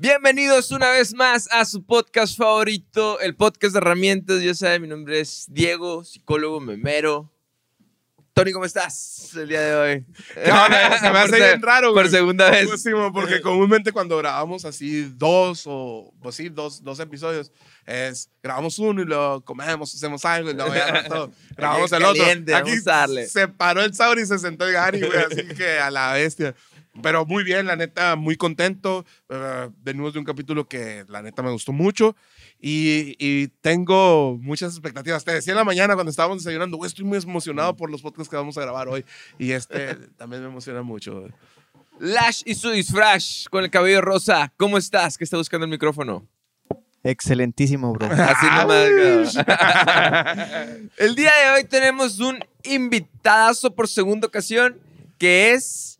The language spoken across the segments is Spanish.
Bienvenidos una vez más a su podcast favorito, el podcast de herramientas. Ya saben, mi nombre es Diego, psicólogo memero. Tony, ¿cómo estás el día de hoy? ¿Qué onda? Se me hace Por bien raro, Por güey. segunda vez. Porque comúnmente cuando grabamos así dos o, pues sí, dos, dos episodios, es grabamos uno y lo comemos, hacemos algo y luego ya rato grabamos el otro. Aquí se paró el Sauri y se sentó el Gary, güey, así que a la bestia. Pero muy bien, la neta, muy contento. Eh, venimos de un capítulo que la neta me gustó mucho y, y tengo muchas expectativas. Te decía en la mañana cuando estábamos desayunando, güey, estoy muy emocionado por los podcasts que vamos a grabar hoy y este también me emociona mucho. Lash y su disfraz con el cabello rosa. ¿Cómo estás? ¿Qué está buscando el micrófono? Excelentísimo, bro. Así nomás. El día de hoy tenemos un invitadazo por segunda ocasión que es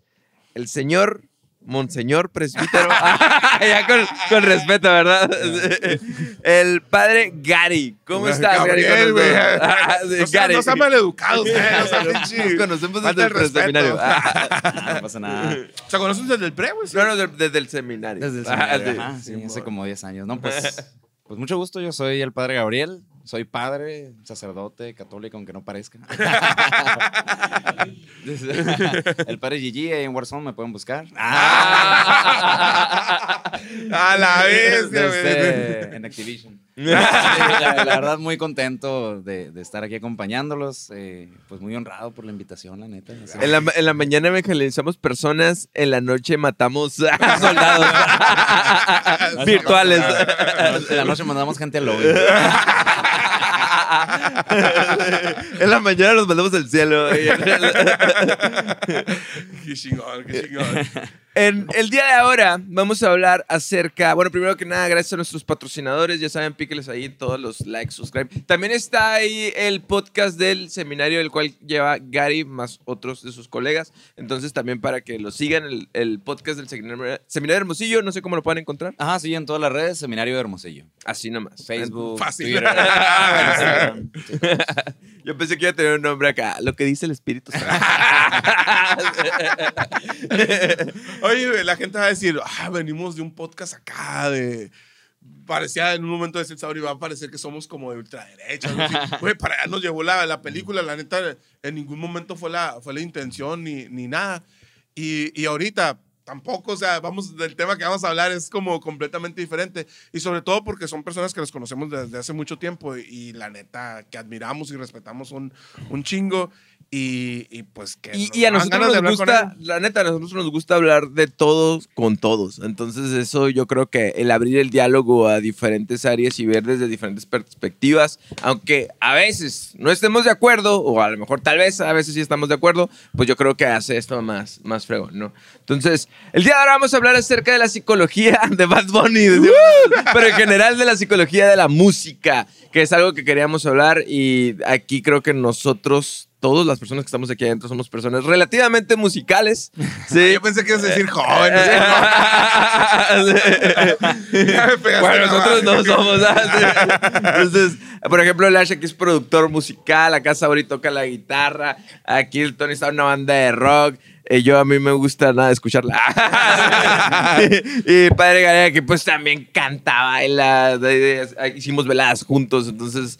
el señor Monseñor Presbítero. ya con, con respeto, ¿verdad? El padre Gary. ¿Cómo estás, Gary? Con güey. No sean- Gary. No sean maleducados, güey, o sea, Nos conocemos desde el el respeto. seminario. No pasa nada. ¿Se conocen desde el pre, güey? No, no, de- desde el seminario. Desde el Ah, seminario, sí. ajá, sí, hace como 10 años. No, pues, pues mucho gusto. Yo soy el padre Gabriel. Soy padre, sacerdote, católico, aunque no parezca. el padre Gigi ahí en Warzone me pueden buscar. A la güey. Desde- en Activision. La, la verdad, muy contento de, de estar aquí acompañándolos. eh, pues muy honrado por la invitación, la neta. En la, en la mañana evangelizamos personas, en la noche matamos a soldados virtuales. En la noche mandamos gente al lobby. en la mañana los mandamos al cielo. Qué chingón, qué chingón. En el día de ahora vamos a hablar acerca, bueno, primero que nada, gracias a nuestros patrocinadores, ya saben, píqueles ahí todos los likes, subscribe. También está ahí el podcast del seminario, el cual lleva Gary más otros de sus colegas. Entonces también para que lo sigan, el, el podcast del seminario, seminario Hermosillo, no sé cómo lo pueden encontrar. Ajá, sí, en todas las redes, Seminario de Hermosillo. Así nomás. Facebook, Fácil. Twitter, Instagram. Yo pensé que iba a tener un nombre acá, lo que dice el Espíritu Santo. Oye, la gente va a decir, ah, venimos de un podcast acá de... Parecía en un momento de decir, Sauri, va a parecer que somos como de ultraderecha. Güey, para allá nos llevó la, la película. La neta, en ningún momento fue la, fue la intención ni, ni nada. Y, y ahorita tampoco, o sea, vamos, del tema que vamos a hablar es como completamente diferente. Y sobre todo porque son personas que los conocemos desde hace mucho tiempo y, y la neta, que admiramos y respetamos un, un chingo. Y, y pues que... Y, nos y a nosotros nos gusta, la neta, a nosotros nos gusta hablar de todos con todos. Entonces, eso yo creo que el abrir el diálogo a diferentes áreas y ver desde diferentes perspectivas, aunque a veces no estemos de acuerdo, o a lo mejor tal vez a veces sí estamos de acuerdo, pues yo creo que hace esto más, más fregón, ¿no? Entonces, el día de ahora vamos a hablar acerca de la psicología de Bad Bunny, pero en general de la psicología de la música, que es algo que queríamos hablar y aquí creo que nosotros todas las personas que estamos aquí adentro somos personas relativamente musicales. Sí. Yo pensé que ibas a decir joven. Ya me pegaste bueno, nosotros no somos. Entonces, por ejemplo, Lash aquí es productor musical, acá Sabri toca la guitarra, aquí el Tony está en una banda de rock. eh, yo a mí me gusta nada escucharla. y padre Garea que pues también canta, baila, hicimos veladas juntos, entonces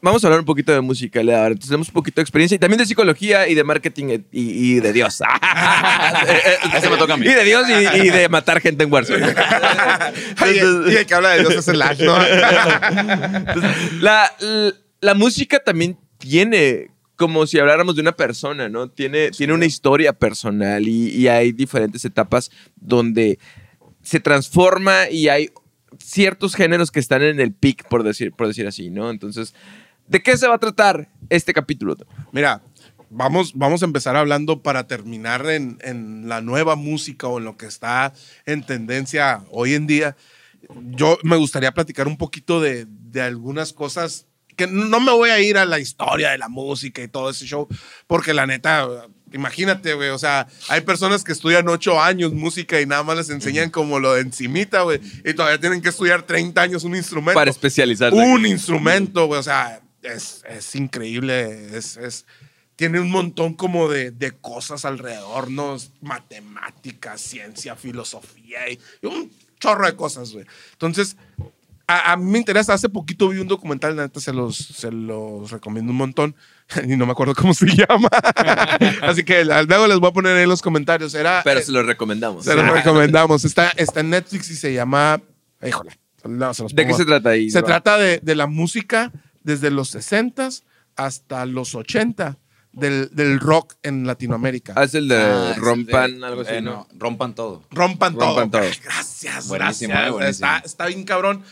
Vamos a hablar un poquito de música, Lea, ahora. Entonces, tenemos un poquito de experiencia y también de psicología y de marketing y, y de Dios. Ese me toca a mí. Y de Dios y, y de matar gente en Warzone. Ay, y el que habla de Dios es el Lash, ¿no? la, la, la música también tiene, como si habláramos de una persona, ¿no? Tiene, tiene una historia personal y, y hay diferentes etapas donde se transforma y hay ciertos géneros que están en el peak, por decir, por decir así, ¿no? Entonces, ¿de qué se va a tratar este capítulo? Mira, vamos, vamos a empezar hablando para terminar en, en la nueva música o en lo que está en tendencia hoy en día. Yo me gustaría platicar un poquito de, de algunas cosas que no me voy a ir a la historia de la música y todo ese show, porque la neta, imagínate, güey, o sea, hay personas que estudian ocho años música y nada más les enseñan como lo de encimita, güey, y todavía tienen que estudiar 30 años un instrumento. Para especializarse. Un instrumento, güey, o sea, es, es increíble, es, es- tiene un montón como de, de cosas alrededor, ¿no? Matemáticas, ciencia, filosofía y y un chorro de cosas, güey. Entonces, a, a mí me interesa. Hace poquito vi un documental, la neta se los, se los recomiendo un montón. Y no me acuerdo cómo se llama. Así que luego les voy a poner ahí en los comentarios. Era, Pero eh, se lo recomendamos. se los recomendamos. Está, está en Netflix y se llama. Híjole. no, se los ¿De qué se trata ahí? Se trata de, de la música desde los 60 hasta los 80 del, del rock en Latinoamérica. Haz el de Ah, es el rompan, de- algo así, eh, ¿no? Rompan todo. Rompan, Rompan todo. todo. Gracias, Buenísimo, gracias. eh, buenísimo. Está, está bien cabrón.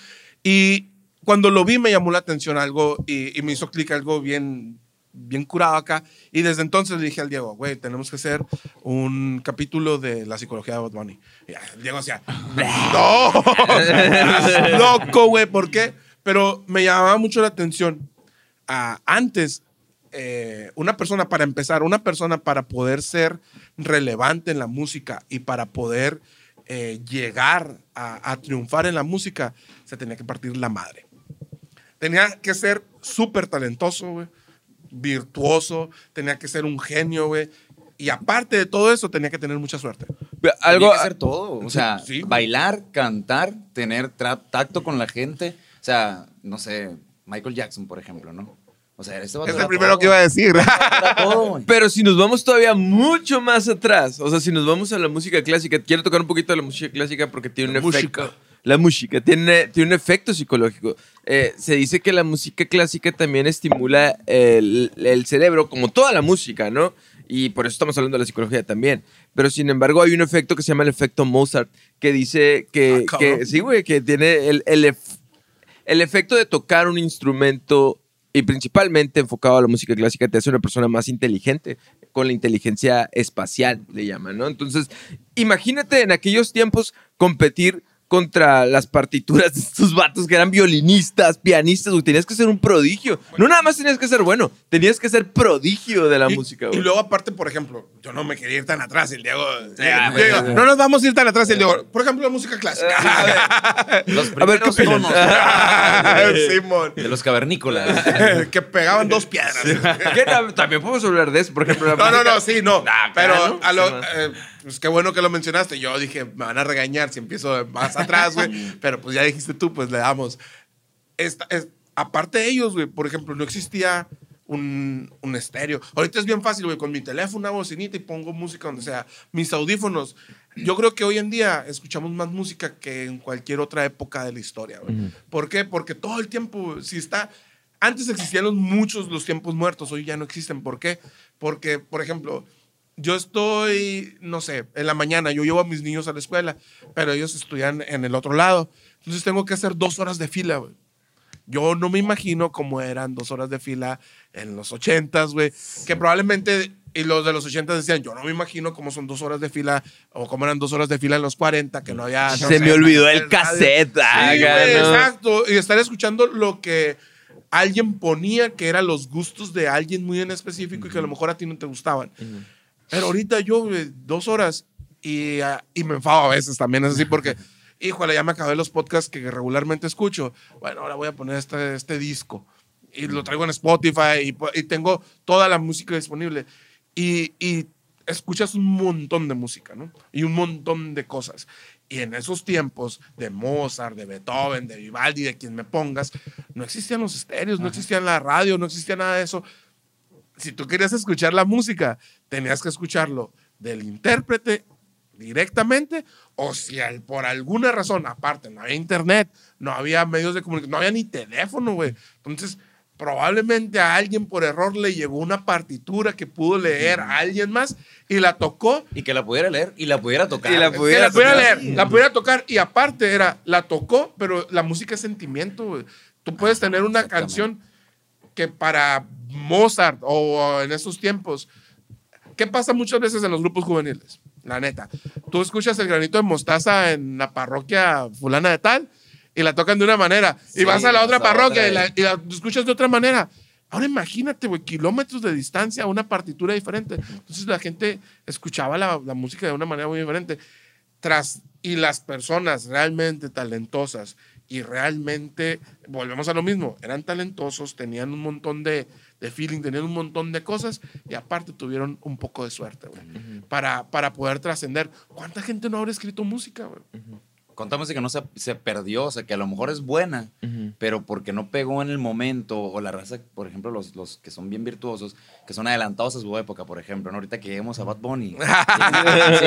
Y cuando lo vi me llamó la atención algo y, y me hizo clic algo bien, bien curado acá. Y desde entonces le dije al Diego, güey, tenemos que hacer un capítulo de la psicología de Bad Bunny. Y el Diego decía, no, loco, güey, ¿por qué? Pero me llamaba mucho la atención. Ah, antes, eh, una persona, para empezar, una persona para poder ser relevante en la música y para poder eh, llegar a, a triunfar en la música, se tenía que partir la madre. Tenía que ser súper talentoso, güey, virtuoso, tenía que ser un genio, güey. Y aparte de todo eso, tenía que tener mucha suerte. Algo, Tenía que hacer todo. O sea, sí. bailar, cantar, tener tacto con la gente. O sea, no sé, Michael Jackson, por ejemplo, ¿no? O sea, este Es el primero todo. que iba a decir. Todo. Pero si nos vamos todavía mucho más atrás, o sea, si nos vamos a la música clásica, quiero tocar un poquito de la música clásica porque tiene La un efecto. música. La música tiene, tiene un efecto psicológico. Eh, se dice que la música clásica también estimula el, el cerebro, como toda la música, ¿no? Y por eso estamos hablando de la psicología también. Pero sin embargo, hay un efecto que se llama el efecto Mozart, que dice que, Ah, que sí, güey, que tiene el, el, el efecto de tocar un instrumento y principalmente enfocado a la música clásica te hace una persona más inteligente, con la inteligencia espacial, le llaman, ¿no? Entonces, imagínate en aquellos tiempos competir contra las partituras de estos vatos que eran violinistas, pianistas, güey. Tenías que ser un prodigio. No nada más tenías que ser bueno, tenías que ser prodigio de la Y- música, Y luego, aparte, por ejemplo, yo no me quería ir tan atrás, el Diego. Ah, yo digo, bueno. no nos vamos a ir tan atrás, el Diego. Por ejemplo, la música clástica. Los A ver, ¿qué primeros opinan? tonos Simón. de los cavernícolas. que pegaban dos piedras. También podemos hablar de eso, por ejemplo. la No, no, música- no, sí, no. Ah, pero claro, a lo, eh, pues qué bueno que lo mencionaste. Yo dije, me van a regañar si empiezo más atrás, güey. pero pues ya dijiste tú, pues le damos. Esta- es- aparte de ellos, güey, por ejemplo, no existía un, un estéreo. Ahorita es bien fácil, güey, con mi teléfono, una bocinita y pongo música donde sea. Mis audífonos. Yo creo que hoy en día escuchamos más música que en cualquier otra época de la historia, güey. ¿Por qué? Porque todo el tiempo, si está... Antes existían los, muchos los tiempos muertos, hoy ya no existen. ¿Por qué? Porque, por ejemplo, yo estoy, no sé, en la mañana, yo llevo a mis niños a la escuela, pero ellos estudian en el otro lado. Entonces tengo que hacer dos horas de fila, güey. Yo no me imagino cómo eran dos horas de fila en los ochentas, güey. Que probablemente, y los de los ochentas decían, yo no me imagino cómo son dos horas de fila, o cómo eran dos horas de fila en los 40, que no había... no Se sé, me olvidó el cassette. Sí, ah, güey, ¿no? exacto. Y estar escuchando lo que alguien ponía, que eran los gustos de alguien muy en específico y que a lo mejor a ti no te gustaban. Pero ahorita yo, güey, dos horas y, ah, y me enfado a veces también, es así, porque, híjole, ya me acabé los podcasts que regularmente escucho. Bueno, ahora voy a poner este, este disco y lo traigo en Spotify y, y tengo toda la música disponible. Y, y escuchas un montón de música, ¿no? Y un montón de cosas. Y en esos tiempos de Mozart, de Beethoven, de Vivaldi, de quien me pongas, no existían los estéreos, no existía la radio, no existía nada de eso si tú querías escuchar la música, tenías que escucharlo del intérprete directamente o si al- por alguna razón, aparte, no había internet, no había medios de comunicación, no había ni teléfono, güey. Entonces, probablemente a alguien por error le llegó una partitura que pudo leer a alguien más y la tocó Y que la pudiera leer y la pudiera tocar. Y la pudiera que la pudiera tocar. leer, la pudiera tocar y aparte era, la tocó, pero la música es sentimiento, güey. Tú puedes tener una canción que para Mozart o en esos tiempos, ¿qué pasa muchas veces en los grupos juveniles? La neta. Tú escuchas el granito de mostaza en la parroquia fulana de tal y la tocan de una manera. y Sí, vas a la otra parroquia otra y, la, y- y la escuchas de otra manera. Ahora imagínate, güey, kilómetros de distancia, una partitura diferente. Entonces la gente escuchaba la, la música de una manera muy diferente. Tras, y las personas realmente talentosas y realmente, volvemos a lo mismo, eran talentosos, tenían un montón de, de feeling, tenían un montón de cosas y aparte tuvieron un poco de suerte, güey, para, para poder trascender. ¿Cuánta gente no habrá escrito música, güey? cuánta música no se, se perdió, o sea, que a lo mejor es buena, Ujú. pero porque no pegó en el momento, o la raza, por ejemplo, los, los que son bien virtuosos, que son adelantados a su época, por ejemplo, ¿no? ahorita que lleguemos a Bad Bunny. Sí, sí,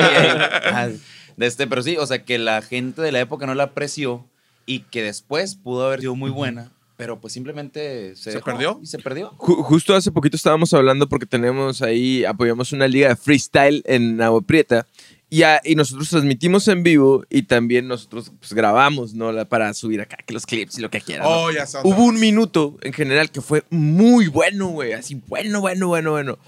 ah, de este, pero sí, o sea, que la gente de la época no la apreció y que después pudo haber sido muy buena, pero pues simplemente se, ¿Se dejó perdió? Y se perdió. Ju- justo hace poquito estábamos hablando porque tenemos ahí, apoyamos una liga de freestyle en Agua Prieta y, a- y nosotros transmitimos en vivo y también nosotros pues, grabamos, ¿no? La- Para subir acá que los clips y lo que quieran. ¿no? Oh, ya Hubo un minuto en general que fue muy bueno, güey, así bueno, bueno, bueno, bueno.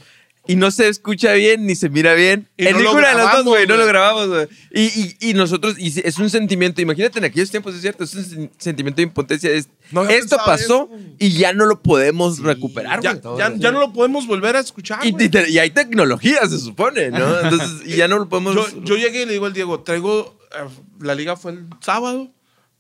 Y no se escucha bien ni se mira bien. Y en no lo ninguna de las dos, grabamos, güey, no lo grabamos, güey. Y, y, y nosotros, y es un sentimiento, imagínate en aquellos tiempos, es cierto, es un sen- sentimiento de impotencia. es, No esto pasó eso. y ya no lo podemos recuperar, Ya, güey. ya, ya no lo podemos volver a escuchar. Y, güey. y te- y hay tecnología, se supone, ¿no? Entonces, y ya no lo podemos. Yo, yo llegué y le digo al Diego, traigo, eh, la liga fue el sábado,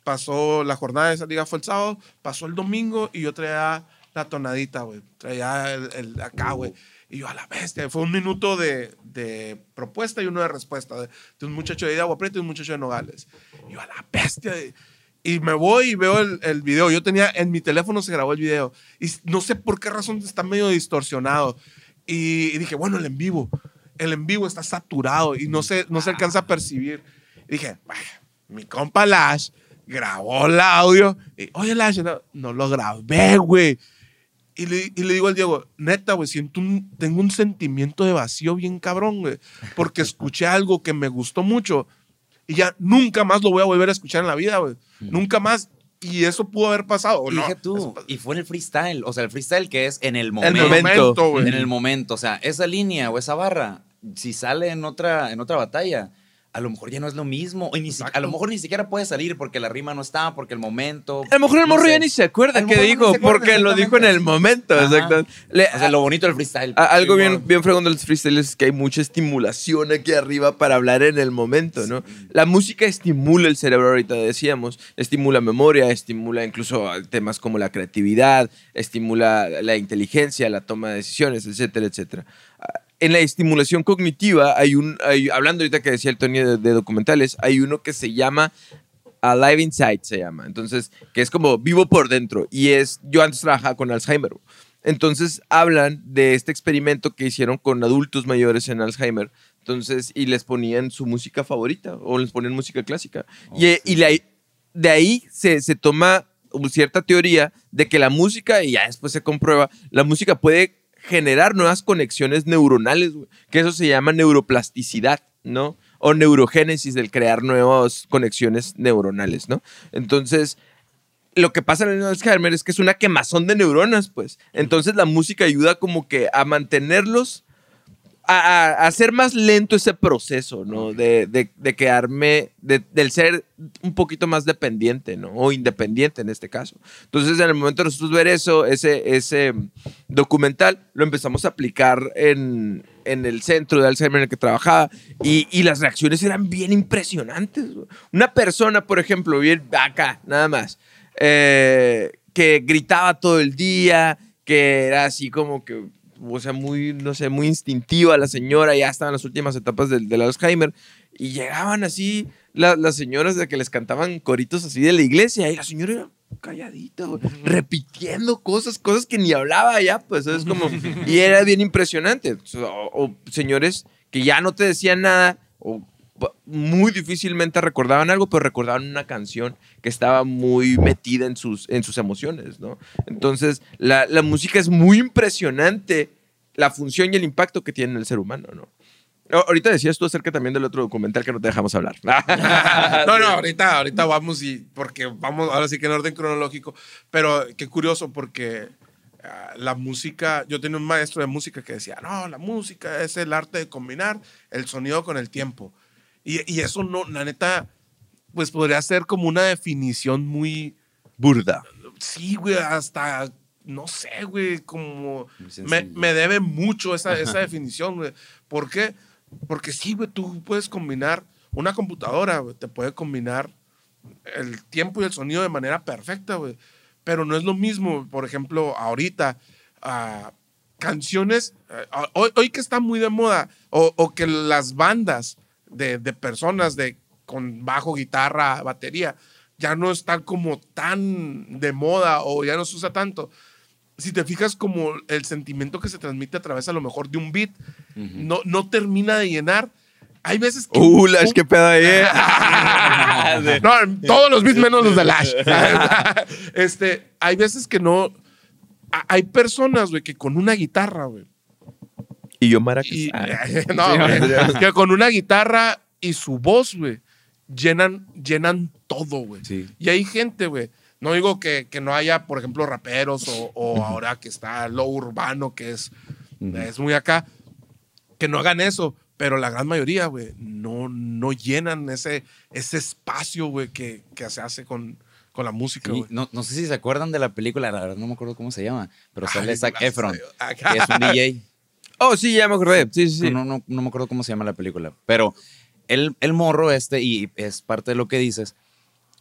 pasó, la jornada de esa liga fue el sábado, pasó el domingo y yo traía la tonadita, güey, traía el, el acá, güey. Y yo a la bestia, fue un minuto de, de propuesta y uno de respuesta, de, de un muchacho de Agua Prieta y un muchacho de Nogales. Y yo a la bestia. y me voy y veo el, el video. Yo tenía, en mi teléfono se grabó el video. Y no sé por qué razón está medio distorsionado. Y, dije, bueno, el en vivo. El en vivo está saturado y no se, no se alcanza a percibir. Y dije, "Bah, mi compa Lash grabó el audio. Y, Oye, Lash, no, no lo grabé, güey. Y le, y le digo al Diego, neta, güey, siento un, tengo un sentimiento de vacío bien cabrón, güey. Porque escuché algo que me gustó mucho y ya nunca más lo voy a volver a escuchar en la vida, güey. Nunca más. Y eso pudo haber pasado. ¿o Y no? dije tú, y fue en el freestyle, o sea, el freestyle que es en el momento. El momento. en el momento, o sea, esa línea o esa barra, si sale en otra, en otra batalla, a lo mejor ya no es lo mismo. Y ni si- a lo mejor ni siquiera puede salir porque la rima no está, porque el momento. A lo mejor el no morro ya ni se acuerda qué dijo, porque lo dijo en el momento. Ajá. Exacto. Le- O sea, lo bonito del freestyle. a- algo bien, bien fregón de los freestyles es que hay mucha estimulación aquí arriba para hablar en el momento, ¿no? La música estimula el cerebro, ahorita decíamos, estimula memoria, estimula incluso temas como la creatividad, estimula la inteligencia, la toma de decisiones, etcétera, etcétera. En la estimulación cognitiva, hay un, hay- hablando ahorita que decía el Tony de, de documentales, hay uno que se llama Alive Inside, se llama. Entonces, que es como vivo por dentro. Y es, yo antes trabajaba con Alzheimer. Entonces, hablan de este experimento que hicieron con adultos mayores en Alzheimer. Entonces, y les ponían su música favorita o les ponían música clásica. y y la- de ahí se, se toma cierta teoría de que la música, y ya después se comprueba, la música puede generar nuevas conexiones neuronales, güey, que eso se llama neuroplasticidad, ¿no? O neurogénesis del crear nuevas conexiones neuronales, ¿no? Entonces, lo que pasa en el Alzheimer es que es una quemazón de neuronas, pues. Entonces la música ayuda como que a mantenerlos, a, a- hacer más lento ese proceso, ¿no? De, de, de quedarme, de- del ser un poquito más dependiente, ¿no? O independiente en este caso. Entonces en el momento de nosotros ver eso, ese, ese documental, lo empezamos a aplicar en, en el centro de Alzheimer en el que trabajaba y, y las reacciones eran bien impresionantes. Una persona, por ejemplo, bien acá, nada más, eh, que gritaba todo el día, que era así como que, o sea, muy, no sé, muy instintiva la señora, ya estaba en las últimas etapas del, del Alzheimer, y llegaban así la- las señoras de que les cantaban coritos así de la iglesia, y la señora era calladita, repitiendo cosas, cosas que ni hablaba ya, pues es como, y era bien impresionante. O, o señores que ya no te decían nada, o muy difícilmente recordaban algo, pero recordaban una canción que estaba muy metida en sus, en sus emociones, ¿no? Entonces, la, la música es muy impresionante, la función y el impacto que tiene en el ser humano, ¿no? Ahorita decías tú acerca también del otro documental que no te dejamos hablar. No, no, ahorita, ahorita vamos y porque vamos, ahora sí que en orden cronológico, pero qué curioso porque ah, la música, yo tenía un maestro de música que decía, no, la música es el arte de combinar el sonido con el tiempo. Y, y eso no, la neta, pues podría ser como una definición muy, Burda. sí, güey, hasta, no sé, güey, como me, me debe mucho esa, esa definición, güey. ¿Por qué? Porque sí, güey, tú puedes combinar una computadora, güey, te puede combinar el tiempo y el sonido de manera perfecta, güey. Pero no es lo mismo, por ejemplo, ahorita, ah, canciones, eh, ah, hoy, hoy que está muy de moda, o, o que las bandas de, de personas de con bajo, guitarra, batería, ya no está como tan de moda o ya no se usa tanto. Si te fijas como el sentimiento que se transmite a través a lo mejor de un beat, no, no termina de llenar. Hay veces que... Uh, Lash, qué pedo ahí. eh. no, todos los beats menos los de Lash. este, hay veces que no... Hay personas, güey, que con una guitarra, güey, y yo maracas. y, no, güey, que con una guitarra y su voz, güey, llenan, llenan todo, güey. Sí. Y hay gente, güey. No digo que, que no haya, por ejemplo, raperos o, o ahora que está lo urbano, que es, es muy acá, que no hagan eso. Pero la gran mayoría, güey, no, no llenan ese, ese espacio, güey, que, que se hace con, con la música, Sí, güey. no, no sé si se acuerdan de la película, la verdad no me acuerdo cómo se llama, pero sale Zac Efron, que es un DJ. Oh, sí, ya me acordé. Sí, sí, sí. No, no, no, no me acuerdo cómo se llama la película, pero el, el morro este, y es parte de lo que dices,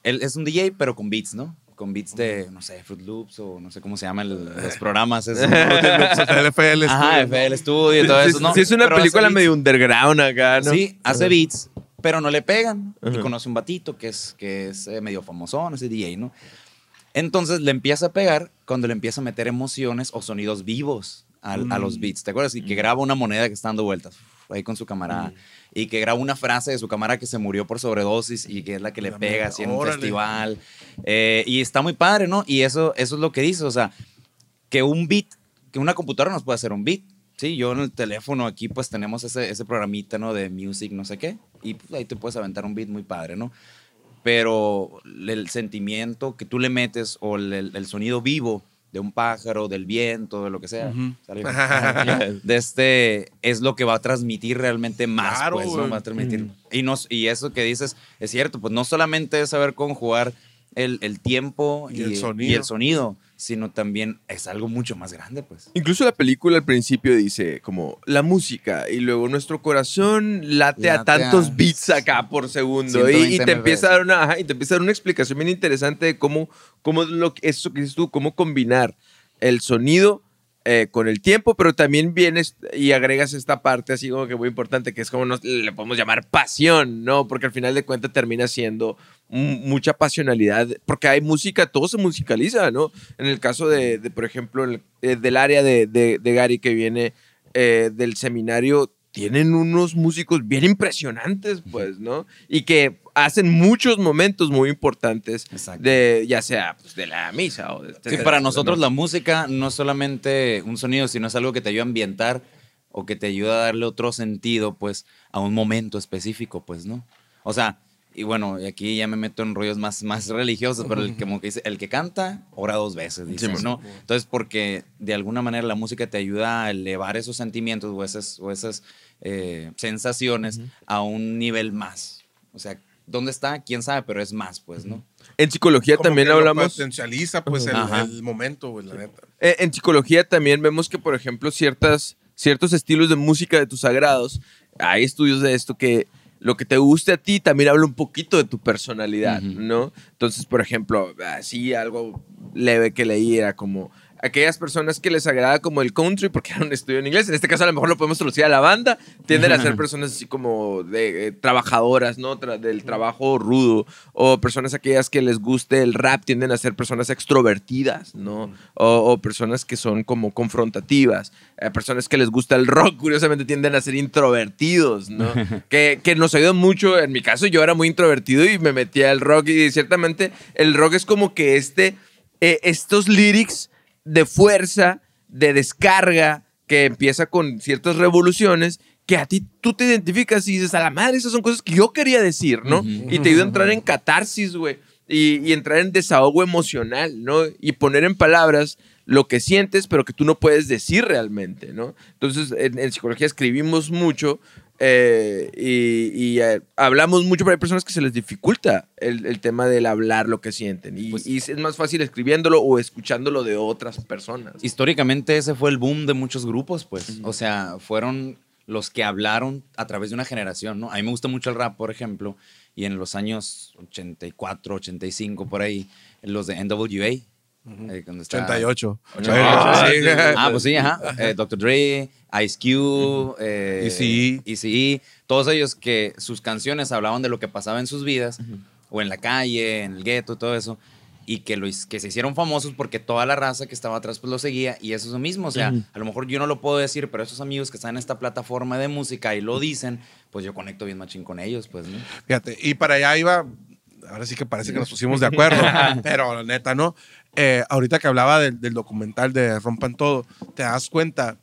él es un DJ, pero con beats, ¿no? Con beats de, no sé, Fruit Loops o no sé cómo se llaman el- los programas. esos. El FL Ajá. FL Studio y todo eso, ¿no? sí, es una Pero hace película beats. medio underground acá, ¿no? Sí, hace beats, pero no le pegan. Y Ajá. conoce un batito que es, que es eh, medio famosón, ese DJ, ¿no? Entonces le empieza a pegar cuando le empieza a meter emociones o sonidos vivos a los Mm. beats. ¿Te acuerdas? Y que graba una moneda que está dando vueltas ahí con su camarada. Mm. Y que graba una frase de su camarada que se murió por sobredosis y que es la que le La pega mierda, así en un festival. Eh, y está muy padre, ¿no? Y eso, eso es lo que dice, o sea, que un beat, que una computadora nos puede hacer un beat. Sí, yo en el teléfono aquí pues tenemos ese, ese programita, ¿no? De music, no sé qué. Y pues, ahí te puedes aventar un beat muy padre, ¿no? Pero el sentimiento que tú le metes o el- el sonido vivo de un pájaro, del viento, de lo que sea, de este es lo que va a transmitir realmente más, Claro, pues, ¿no? güey. Va a transmitir. Y, nos, y eso que dices es cierto, pues no solamente es saber conjugar el, el tiempo Y el y sonido. y el sonido, sino también es algo mucho más grande, pues. Incluso la película al principio dice como la música y luego nuestro corazón late, a Late a tantos beats acá por segundo y, y 120 te empieza a dar una ajá, y te empieza a dar una explicación bien interesante de cómo cómo lo eso que dices tú cómo combinar el sonido eh, con el tiempo, pero también vienes y agregas esta parte así como que muy importante, que es como nos, le podemos llamar pasión, ¿no? Porque al final de cuentas termina siendo mu- mucha pasionalidad, porque hay música, todo se musicaliza, ¿no? En el caso de, por ejemplo, eh, del área de, de- de Gary que viene eh, del seminario, tienen unos músicos bien impresionantes, pues, ¿no? Y que hacen muchos momentos muy importantes, Exacto. de, ya sea pues, de la misa o de... Sí, para nosotros la música no es solamente un sonido, sino es algo que te ayuda a ambientar o que te ayuda a darle otro sentido, pues, a un momento específico, pues, ¿no? O sea, y bueno, y aquí ya me meto en rollos más, más religiosos, pero el, como que dice, el que canta, ora dos veces, Sí, ¿no? Entonces, porque de alguna manera la música te ayuda a elevar esos sentimientos o esas, o esas eh, sensaciones a un nivel más. O sea, ¿dónde está? ¿Quién sabe? Pero es más, pues, ¿no? En psicología Como también que lo hablamos... Potencializa, pues, el, el momento, güey, la neta. Eh, en psicología también vemos que, por ejemplo, ciertas, ciertos estilos de música de tus sagrados, hay estudios de esto que lo que te guste a ti también habla un poquito de tu personalidad. ¿no? Entonces, por ejemplo, así algo leve que leí era como aquellas personas que les agrada como el country, porque era un estudio en inglés, en este caso a lo mejor lo podemos traducir a la banda, tienden a ser personas así como de eh, trabajadoras, ¿no? Tra- del trabajo rudo, o personas aquellas que les guste el rap tienden a ser personas extrovertidas, ¿no? O, o personas que son como confrontativas, eh, personas que les gusta el rock, curiosamente tienden a ser introvertidos, ¿no? que, que nos ayuda mucho, en mi caso yo era muy introvertido y me metía al rock y ciertamente el rock es como que este, eh, estos lyrics de fuerza, de descarga, que empieza con ciertas revoluciones, que a ti tú te identificas y dices, a la madre, esas son cosas que yo quería decir, ¿no? Y te ayuda a entrar en catarsis, güey, y, y entrar en desahogo emocional, ¿no? Y poner en palabras lo que sientes, pero que tú no puedes decir realmente, ¿no? Entonces, en, en psicología escribimos mucho eh, y, y, eh, hablamos mucho, pero hay personas que se les dificulta el, el tema del hablar lo que sienten. Y, Pues- y es más fácil escribiéndolo o escuchándolo de otras personas. Históricamente ese fue el boom de muchos grupos, pues. O sea, fueron los que hablaron a través de una generación, ¿no? A mí me gusta mucho el rap, por ejemplo, y en los años 84, 85, por ahí, los de NWA, eh, cuando está- 88. Ah, Sí. sí. Ah, pues sí, ajá. Eh, Dr. Dre, Ice Cube, eh, Eazy-E. Eazy-E, todos ellos que sus canciones hablaban de lo que pasaba en sus vidas, o en la calle, en el gueto, todo eso, y que, lo, que se hicieron famosos porque toda la raza que estaba atrás pues lo seguía, y eso es lo mismo, o sea, a lo mejor yo no lo puedo decir, pero esos amigos que están en esta plataforma de música y lo dicen, pues yo conecto bien machín con ellos, pues, ¿no? Fíjate, y para allá iba, ahora sí que parece que nos pusimos de acuerdo, pero la neta no. Eh, ahorita que hablaba del, del documental de Rompan Todo, te das cuenta,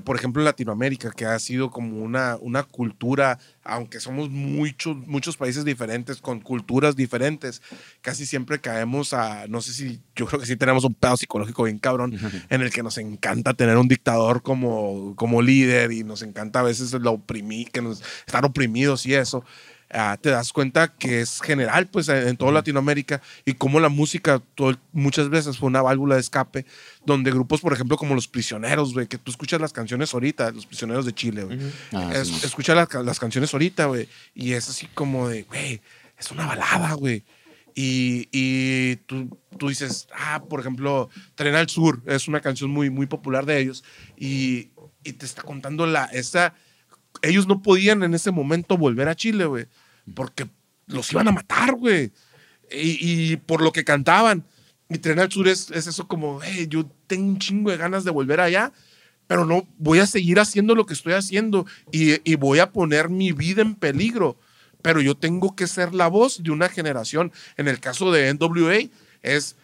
por ejemplo, en Latinoamérica, que ha sido como una, una cultura, aunque somos muchos, muchos países diferentes, con culturas diferentes, casi siempre caemos a, no sé si, yo creo que sí tenemos un pedo psicológico bien cabrón, en el que nos encanta tener un dictador como, como líder y nos encanta a veces lo oprimir, que nos, estar oprimidos y eso ah, te das cuenta que es general pues en, en toda Latinoamérica y como la música todo- muchas veces fue una válvula de escape donde grupos por ejemplo como los prisioneros güey que tú escuchas las canciones ahorita los prisioneros de Chile güey. Ah, Es- sí. escucha las, las canciones ahorita güey y es así como de güey es una balada güey. Y, y tú, tú dices, ah, por ejemplo, Tren al Sur es una canción muy, muy popular de ellos y, y te está contando la, esa, ellos no podían en ese momento volver a Chile, güey, porque los iban a matar, güey. Y, y por lo que cantaban. Y Tren al Sur es, es eso como, hey, yo tengo un chingo de ganas de volver allá, pero no voy a seguir haciendo lo que estoy haciendo y, y voy a poner mi vida en peligro. Pero yo tengo que ser la voz de una generación. En el caso de NWA, es,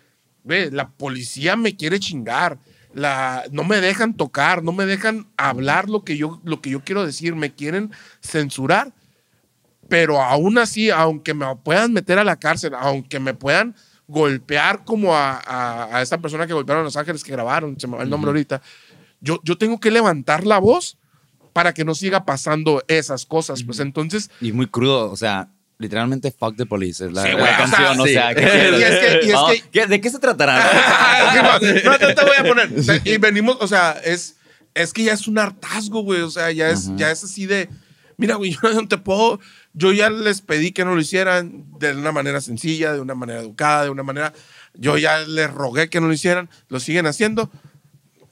ve, la policía me quiere chingar. La, no me dejan tocar, no me dejan hablar lo que, yo, lo que yo quiero decir, me quieren censurar pero aún así, aunque me puedan meter a la cárcel, aunque me puedan golpear como a, a, a esta persona que golpearon en Los Ángeles, que grabaron, se me va el nombre ahorita, yo, yo tengo que levantar la voz para que no siga pasando esas cosas. Pues entonces, Y muy crudo, o sea, literalmente fuck the police es la, Sí, la o canción, o sea, ¿qué Y quieres? es que- y es Vamos, que- ¿qué- ¿de qué se tratará? no, no te voy a poner. Y venimos, o sea, es, es que ya es un hartazgo, güey. O sea, ya es, ya es así de. Mira, güey, yo no te puedo. Yo ya les pedí que no lo hicieran de una manera sencilla, de una manera educada, de una manera. Yo ya les rogué que no lo hicieran, lo siguen haciendo.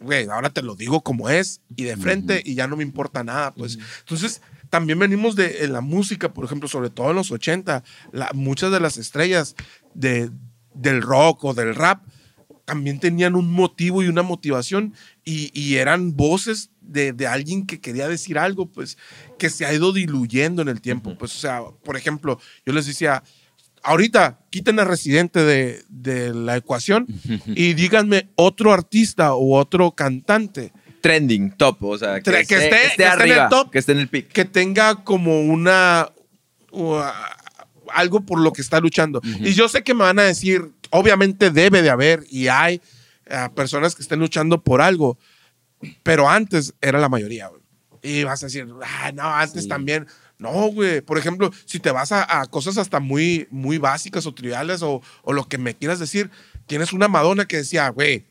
Güey, ahora te lo digo como es y de frente y ya no me importa nada, pues. Entonces, también venimos de la música, por ejemplo, sobre todo en los 80, la- muchas de las estrellas de, del rock o del rap también tenían un motivo y una motivación y, y eran voces de, de alguien que quería decir algo, pues, que se ha ido diluyendo en el tiempo. Pues, o sea, por ejemplo, yo les decía, ahorita quiten a Residente de, de la ecuación y díganme otro artista o otro cantante Trending, top, o sea, que, esté, esté- que esté esté en el arriba, top. que esté en el pick. que tenga como una uh, algo por lo que está luchando. Y yo sé que me van a decir, obviamente debe de haber y hay uh, personas que estén luchando por algo, pero antes era la mayoría. güey. Y vas a decir, ah, no, antes Sí. también. No, güey. Por ejemplo, si te vas a, a cosas hasta muy, muy básicas o triviales o, o lo que me quieras decir, tienes una Madonna que decía, güey,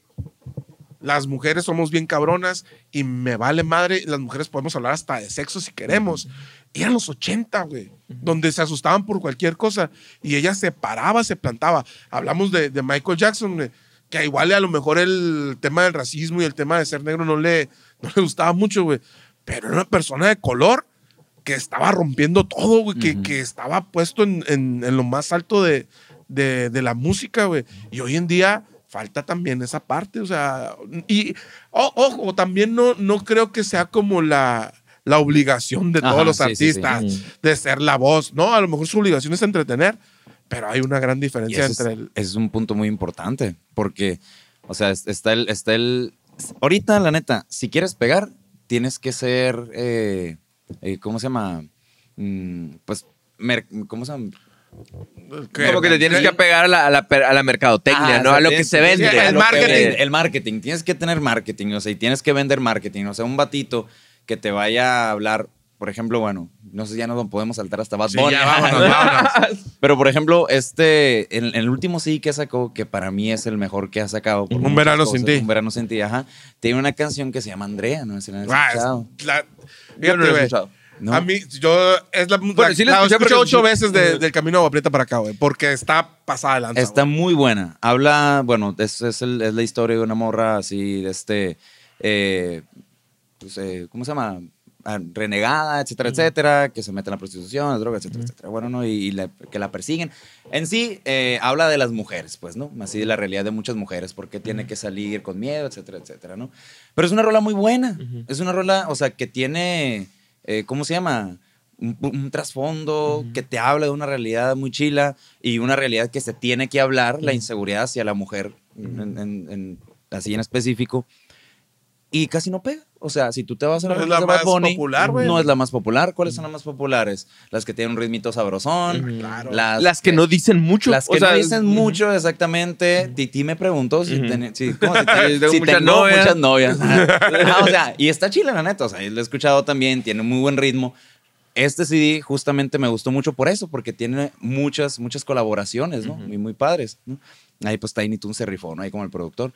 las mujeres somos bien cabronas y me vale madre, las mujeres podemos hablar hasta de sexo si queremos. Y eran los 80, güey, donde se asustaban por cualquier cosa y ella se paraba, se plantaba. Hablamos de, de Michael Jackson, güey, que igual a lo mejor el tema del racismo y el tema de ser negro no le, no le gustaba mucho, güey, pero era una persona de color que estaba rompiendo todo, güey, que, que estaba puesto en, en- en lo más alto de, de, de la música, güey. Y hoy en día falta también esa parte, o sea, y ojo, también no, no creo que sea como la, la obligación de Ajá, todos los sí, sí, sí. artistas de ser la voz, ¿no? A lo mejor su obligación es entretener, pero hay una gran Y diferencia ese es, entre el... ese es un punto muy importante, porque, o sea, es- está el, está el... Ahorita, la neta, si quieres pegar, tienes que ser, eh, eh, ¿cómo se llama? Mm, pues, mer- ¿cómo se llama? Como que te tienes que apegar a la, a la, a la mercadotecnia, Ah, ¿no? o sea, A lo que se vende. que- el que marketing. vende. El marketing, tienes que tener marketing, o sea, y tienes que vender marketing, o sea, un batito que te vaya a hablar, por ejemplo, bueno, no sé, ya no podemos saltar hasta Bad Sí, Bunny. ya, vámonos, vámonos. Pero, por ejemplo, este, en, en el último sí que sacó, que para mí es el mejor que ha sacado. por Un verano sin ti. Un verano sin ti, ajá. Tiene una canción que se llama Andrea, no la han Ah, es- escuchado. la- Yo no. A mí, yo, es la, Bueno, sí la la escuché, escuché ocho veces de- del camino a Agua Prieta para acá, güey, porque está pasada de lanza. Está muy buena. Habla, bueno, es, es, el- es la historia de una morra así, de este, eh, pues, eh, ¿cómo se llama? Ah, renegada, etcétera, etcétera, que se mete en la prostitución, las drogas, etcétera, etcétera. Bueno, ¿no? Y, y la- que la persiguen. En sí, eh, habla de las mujeres, pues, ¿no? Así de la realidad de muchas mujeres, por qué tiene que salir con miedo, etcétera, etcétera, ¿no? Pero es una rola muy buena. Es una rola, o sea, que tiene, eh, ¿cómo se llama? Un, un trasfondo que te habla de una realidad muy chila y una realidad que se tiene que hablar, la inseguridad hacia la mujer, en- en- en- así en específico. Y casi no pega. O sea, si tú te vas a No es la de Bad más Bunny, popular, güey. No es la más popular. ¿Cuáles son las más populares? Las que tienen un ritmito sabrosón. Claro. Las, Las que no dicen mucho. las o que sea, no dicen mucho exactamente. Titi me preguntó si, Ujú. ten- si- ¿cómo? si, si muchas tengo novias. muchas novias. Ah, o sea, y está chila, la neta. O sea, lo he escuchado también, tiene muy buen ritmo. Este CD justamente me gustó mucho por eso, porque tiene muchas, muchas colaboraciones, ¿no? Muy, muy padres, ¿no? Ahí pues Tiny Toon se rifó, ¿no? Ahí como el productor.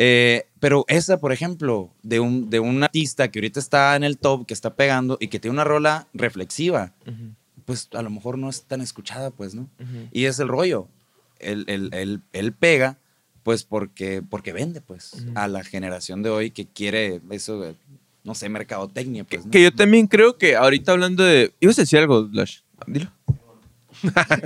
Eh, pero esa, por ejemplo, de un, de un artista que ahorita está en el top, que está pegando y que tiene una rola reflexiva, pues a lo mejor no es tan escuchada, pues, ¿no? Y es el rollo. Él, él- él- él pega, pues, porque, porque vende, pues, a la generación de hoy que quiere eso, de, no sé, mercadotecnia, pues, ¿no? Que yo también creo que ahorita hablando de. ¿Ibas a decir algo, Lash? Dilo.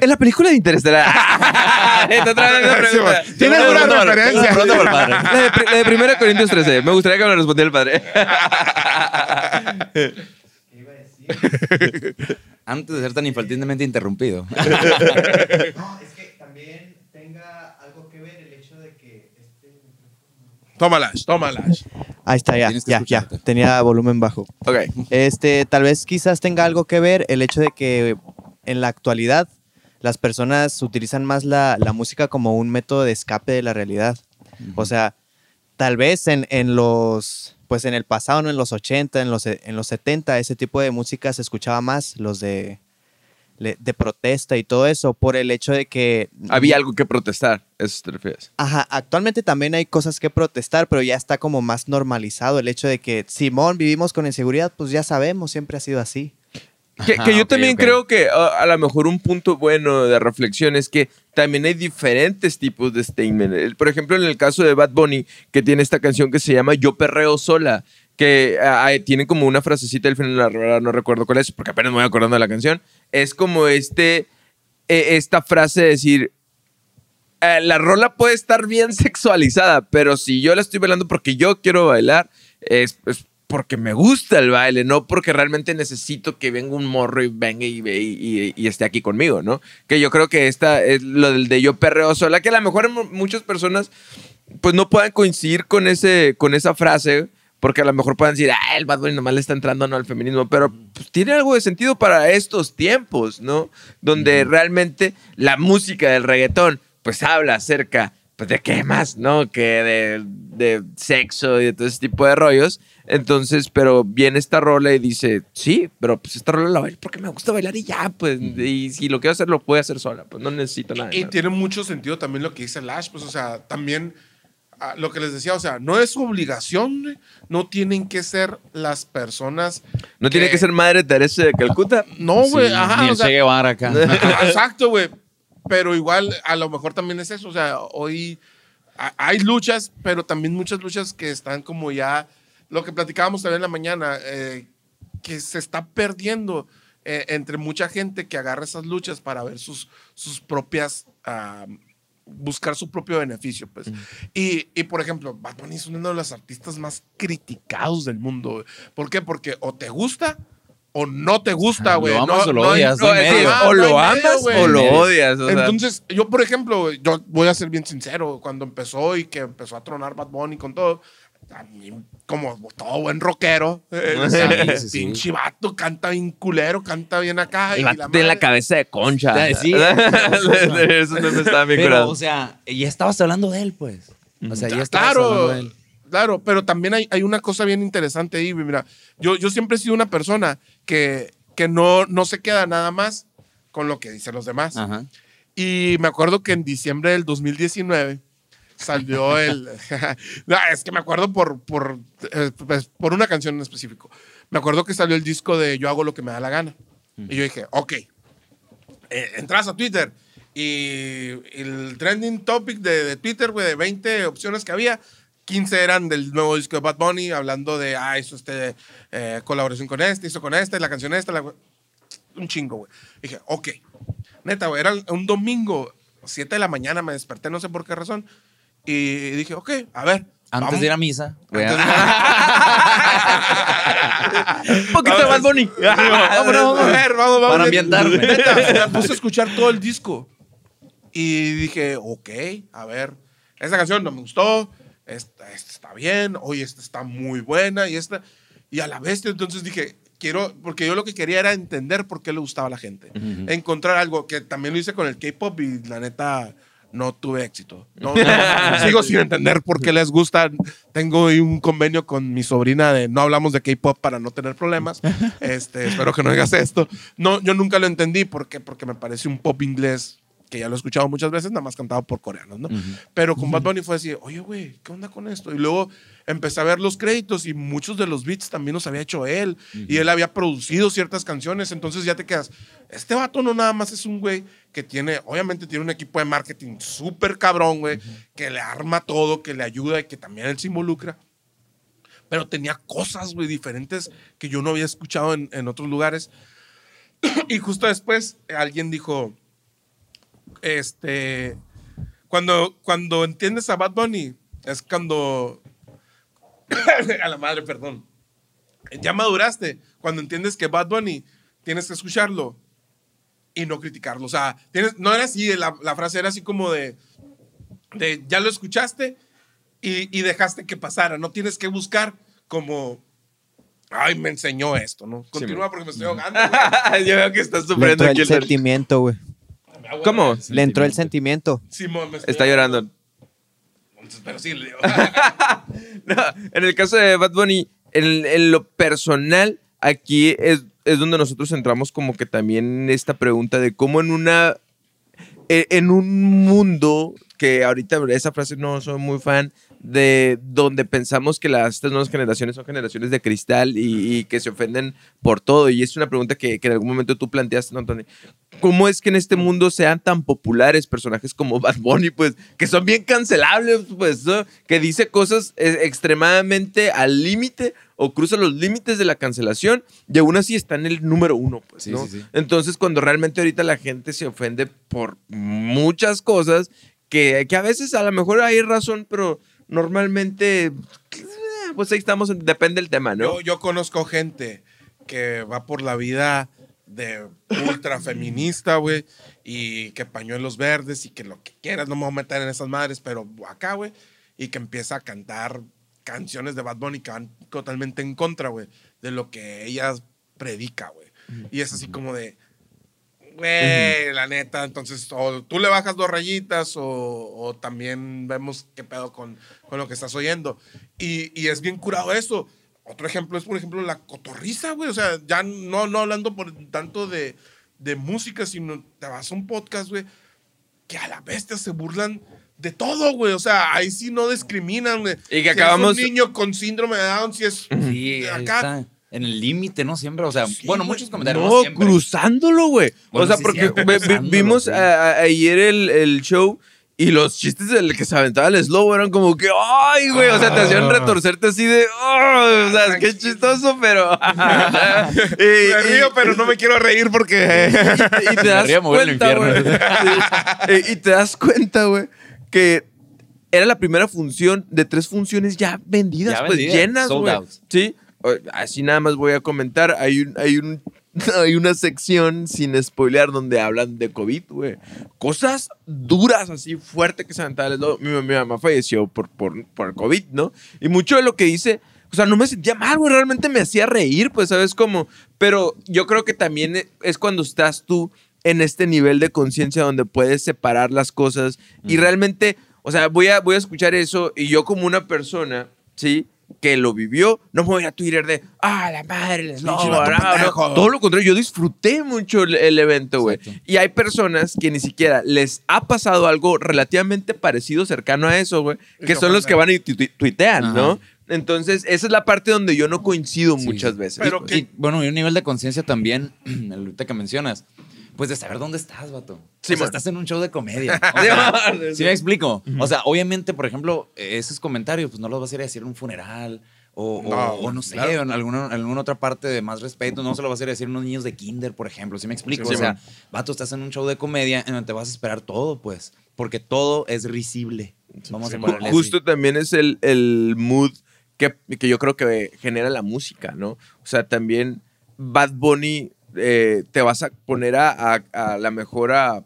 En la película de Interestelar. Te otra vez una pregunta. Tiene alguna referencia. Pronto por el padre. La de, la de Primera Corintios 13. Me gustaría que me lo respondiera el padre. Antes de ser tan infantilmente interrumpido. No, es que también tenga algo que ver el hecho de que este... Tómalas, tómalas. Ahí está, ya, ya, ya. Tenía volumen bajo. ok. Este, tal vez quizás tenga algo que ver el hecho de que en la actualidad las personas utilizan más la, la música como un método de escape de la realidad. O sea, tal vez en, en los, pues en el pasado, ¿no? en los 80, en los, en los 70, ese tipo de música se escuchaba más, los de, de protesta y todo eso, por el hecho de que... Había algo que protestar. Eso te refieres. Ajá, actualmente también hay cosas que protestar, pero ya está como más normalizado el hecho de que, Simón, vivimos con inseguridad, pues ya sabemos, siempre ha sido así. Que, yo ok, también ok. creo que a, a lo mejor un punto bueno de reflexión es que también hay diferentes tipos de statement. Por ejemplo, en el caso de Bad Bunny, que tiene esta canción que se llama Yo perreo sola, que ah, ah, tiene como una frasecita al final, la verdad no recuerdo cuál es, porque apenas me voy acordando de la canción. Es como este, eh, esta frase de decir, eh, la rola puede estar bien sexualizada, pero si yo la estoy bailando porque yo quiero bailar, es, es porque me gusta el baile, no porque realmente necesito que venga un morro y venga y, y- y- y esté aquí conmigo, ¿no? Que yo creo que esta es lo del de yo perreo sola, que a lo mejor mu- muchas personas pues no puedan coincidir con, ese, con esa frase, porque a lo mejor puedan decir, ah, el Bad Bunny nomás le está entrando no al feminismo, pero pues, tiene algo de sentido para estos tiempos, ¿no? Donde realmente la música del reggaetón, pues habla acerca, pues de qué más, ¿no? Que de, de sexo y de todo ese tipo de rollos. Entonces, pero viene esta rola y dice, sí, pero pues esta rola la bailo porque me gusta bailar y ya, pues, y si lo quiero hacer, lo puedo hacer sola, pues no necesito nada. Y tiene mucho sentido también lo que dice Lash, pues, o sea, también ah, lo que les decía, o sea, no es obligación, no tienen que ser las personas. No tiene que ser Madre Teresa de Calcuta. No, güey, Sí, ajá, ni o el sea, Che Guevara acá. Exacto, güey. Pero igual, a lo mejor también es eso. O sea, hoy ha- hay luchas, pero también muchas luchas que están como ya. Lo que platicábamos también en la mañana, eh, que se está perdiendo eh, entre mucha gente que agarra esas luchas para ver sus, sus propias. buscar su propio beneficio, pues. y, y, por ejemplo, Bad Bunny es uno de los artistas más criticados del mundo. ¿Por qué? Porque o te gusta o no te gusta, Lo güey. amas no, o lo no odias, no medio. o lo medio, amas güey. o lo odias. o sea. Entonces, yo, por ejemplo, yo voy a ser bien sincero, cuando empezó y que empezó a tronar Bad Bunny con todo, a mí, como todo buen rockero, eh, o sea, Sí, sí, sí. pinche vato, canta bien culero, canta bien acá. El y la tiene la cabeza de concha. Sí. Eso no me estaba bien Pero, curado. o sea, ya estabas hablando de él, pues. O sea, ya estabas Claro, hablando de él. Claro, pero también hay, hay una cosa bien interesante ahí. Mira, yo, yo siempre he sido una persona que, que no, no se queda nada más con lo que dicen los demás. Ajá. Y me acuerdo que en diciembre del 2019 salió el... no, es que me acuerdo por, por, eh, pues, por una canción en específico. me acuerdo que salió el disco de Yo hago lo que me da la gana. Y yo dije, ok. Eh, entras a Twitter y el trending topic de, de Twitter, güey, de 20 opciones que había, 15 eran del nuevo disco de Bad Bunny, hablando de, ah, hizo este, eh, colaboración con este, hizo con este, la canción esta, la- un chingo, güey. Dije, ok. Neta, güey, era un domingo, 7 de la mañana, me desperté, no sé por qué razón, y dije, ok, a ver. Antes vamos- de ir a misa. güey. Antes Un poquito de Bad Bunny. Vámonos, a ver, vamos, vamos. Para ambientarme. Neta, me puse a escuchar todo el disco. Y dije, ok, a ver, esta canción no me gustó, esta, esta está bien, hoy esta está muy buena y esta. Y a la vez, entonces dije, quiero, porque yo lo que quería era entender por qué le gustaba a la gente. Encontrar algo que también lo hice con el K-pop y la neta no tuve éxito. No, no, sigo sin entender por qué les gusta. Tengo un convenio con mi sobrina de no hablamos de K-pop para no tener problemas. Este, espero que no digas esto. No, yo nunca lo entendí. ¿Por qué? Porque me parece un pop inglés que ya lo he escuchado muchas veces, nada más cantado por coreanos, ¿no? Pero con Bad Bunny fue así, oye, güey, ¿qué onda con esto? Y luego empecé a ver los créditos y muchos de los beats también los había hecho él. Y él había producido ciertas canciones, entonces ya te quedas, este vato no nada más es un güey que tiene, obviamente tiene un equipo de marketing súper cabrón, güey, que le arma todo, que le ayuda y que también él se involucra. Pero tenía cosas, güey, diferentes que yo no había escuchado en, en otros lugares. y justo después eh, alguien dijo, este, cuando, cuando entiendes a Bad Bunny, es cuando, a la madre, perdón, ya maduraste, cuando entiendes que Bad Bunny tienes que escucharlo y no criticarlo. O sea, tienes, no era así, la, la frase era así como de, de ya lo escuchaste y, y dejaste que pasara, no tienes que buscar como... Ay, me enseñó esto, ¿no? Continúa porque me estoy ahogando. Yo veo que estás sufriendo aquí. el- sentimiento, güey. ¿Cómo? Le entró el sentimiento. Simón, me estoy Está llorando. Pero sí, le digo. No, en el caso de Bad Bunny, en, en lo personal, aquí es, es donde nosotros entramos como que también en esta pregunta de cómo en una... e- En un mundo que ahorita esa frase no soy muy fan de donde pensamos que las estas nuevas generaciones son generaciones de cristal y, y que se ofenden por todo y es una pregunta que, que en algún momento tú planteaste, ¿no, Anthony? ¿Cómo es que en este mundo sean tan populares personajes como Bad Bunny, pues, que son bien cancelables, pues, ¿no? que dice cosas eh, extremadamente al límite o cruza los límites de la cancelación y aún así está en el número uno, pues, Sí, ¿no? sí, sí. Entonces, cuando realmente ahorita la gente se ofende por muchas cosas, que, que a veces a lo mejor hay razón, pero normalmente, eh, pues ahí estamos, en- depende del tema, ¿no? Yo, yo conozco gente que va por la vida de ultra feminista, güey, y que pañuelos verdes y que lo que quieras, no me voy a meter en esas madres, pero acá, güey, y que empieza a cantar canciones de Bad Bunny que van totalmente en contra, güey, de lo que ella predica, güey. Y es así como de, güey, la neta, entonces, o tú le bajas dos rayitas o, o también vemos qué pedo con, con lo que estás oyendo. Y, y es bien curado eso. Otro ejemplo es, por ejemplo, la cotorriza, güey. O sea, ya no, no hablando por tanto de, de música, sino te vas a un podcast, güey, que a la bestia se burlan de todo, güey. O sea, ahí sí no discriminan, güey. Y que Si es acabamos- un niño con síndrome de Down, si es Sí, acá. En el límite, ¿no? Siempre, o sea, Sí, bueno, muchos comentarios. No, siempre. cruzándolo, güey. Bueno, o sea, sí, porque vimos sí. a- a- ayer el, el show y los chistes del que se aventaba el slow eran como que, ¡ay, güey! O sea, te hacían Ah. retorcerte así de, ¡oh! O sea, qué chistoso, pero. y, Me río, y- pero no me quiero reír porque... y te das cuenta, güey. Y y te das cuenta, güey, que era la primera función de tres funciones ya vendidas, Ya pues vendidas, llenas, sold güey. out. Sí. Así nada más voy a comentar. Hay un, hay un, hay una sección sin spoilear donde hablan de COVID, güey. Cosas duras, así fuerte que se aventaban. Mi, mi mamá falleció por, por, por el COVID, ¿no? Y mucho de lo que dice, o sea, no me sentía mal, güey. Realmente me hacía reír, pues, ¿sabes cómo? Pero yo creo que también es cuando estás tú en este nivel de conciencia donde puedes separar las cosas y realmente, o sea, voy a, voy a escuchar eso y yo como una persona, ¿sí? Que lo vivió, no me voy a ir a Twitter de, ah, la madre, les vato pendejo". Todo lo contrario, yo disfruté mucho el, el evento, güey. Y hay personas que ni siquiera les ha pasado algo relativamente parecido, cercano a eso, güey, Y que son los que van y tu- tu- tuitean, Ajá. ¿no? Entonces, esa es la parte donde yo no coincido Sí. muchas veces. Pero que- Y, bueno, y un nivel de conciencia también, el ahorita que mencionas, pues de saber dónde estás, vato. Sí, o sea, estás en un show de comedia. O sea, ¿Sí me explico? O sea, obviamente, por ejemplo, esos comentarios, pues no los vas a ir a decir en un funeral. O, o- No, o no sé, claro. o en alguna, alguna otra parte de más respeto, no se lo vas a ir a decir a unos niños de kinder, por ejemplo, ¿sí me explico? Sí, o sea, man. vato, estás en un show de comedia en donde te vas a esperar todo, pues, porque todo es risible. Vamos sí, a ponerle así. Justo también es el, el mood que, que yo creo que genera la música, ¿no? O sea, también Bad Bunny eh, te vas a poner a, a, a la mejor a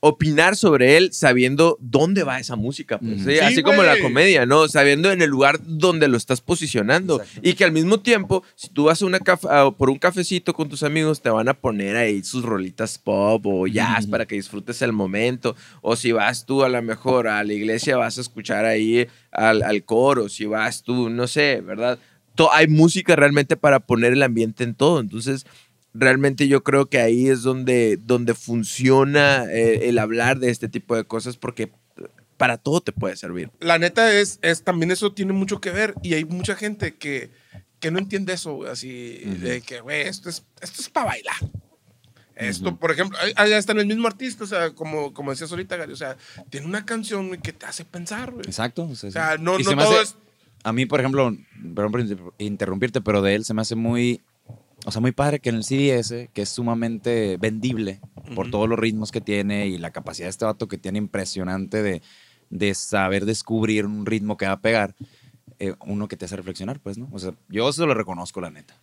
opinar sobre él sabiendo dónde va esa música, pues, Ujú. ¿sí? Sí, así como la comedia, ¿no? Sabiendo en el lugar donde lo estás posicionando Exacto. y que al mismo tiempo, si tú vas a una a- por un cafecito con tus amigos, te van a poner ahí sus rolitas pop o jazz para que disfrutes el momento, o si vas tú a lo mejor a la iglesia vas a escuchar ahí al, al coro, si vas tú, no sé, ¿verdad? To- hay música realmente para poner el ambiente en todo, entonces realmente yo creo que ahí es donde, donde funciona eh, el hablar de este tipo de cosas porque para todo te puede servir. La neta es, es también eso tiene mucho que ver y hay mucha gente que, que no entiende eso, así de que, güey, esto es, esto es para bailar. Esto, Ujú. por ejemplo, ahí- ahí está en el mismo artista, o sea, como, como decías ahorita, Gary, o sea, tiene una canción que te hace pensar, güey. Exacto. O sea, O sea, no, no se todo hace- es... A mí, por ejemplo, perdón por inter- interrumpirte, pero de él se me hace muy, o sea, muy padre que en el CDS, que es sumamente vendible por Ujú. todos los ritmos que tiene y la capacidad de este vato que tiene impresionante de, de saber descubrir un ritmo que va a pegar, eh, uno que te hace reflexionar, pues, ¿no? O sea, yo eso lo reconozco, la neta.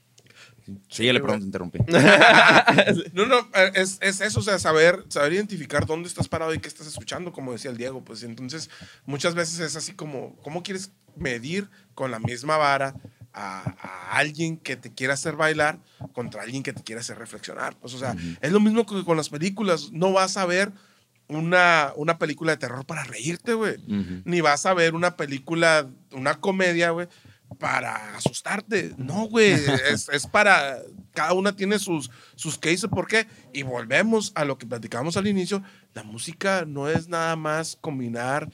Sí, le güey. perdón, te interrumpí. No, no, eh, es, es eso, o sea, saber, saber identificar dónde estás parado y qué estás escuchando, como decía el Diego, pues entonces muchas veces es así como, ¿cómo quieres medir con la misma vara a, a alguien que te quiera hacer bailar contra alguien que te quiera hacer reflexionar? Pues, o sea, Ujú. es lo mismo que con las películas, no vas a ver una, una película de terror para reírte, güey, Ujú. ni vas a ver una película, una comedia, güey, para asustarte. No, güey, es, es para. Cada una tiene sus, sus cases, ¿por qué? Y volvemos a lo que platicábamos al inicio: la música no es nada más combinar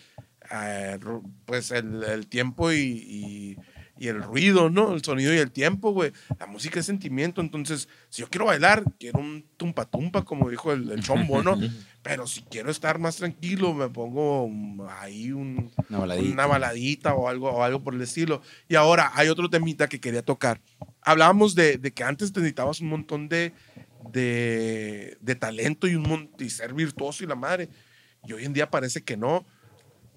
eh, pues el, el tiempo y, y- y el ruido, ¿no? El sonido y el tiempo, güey. La música es sentimiento. Entonces, si yo quiero bailar, quiero un tumpa tumpa, como dijo el, el chombo, ¿no? Pero si quiero estar más tranquilo, me pongo ahí un, Una baladita. una baladita o algo, o algo por el estilo. Y ahora hay otro temita que quería tocar. Hablábamos de, de que antes te necesitabas un montón de, de, de talento y, un y ser virtuoso y la madre. Y hoy en día parece que no.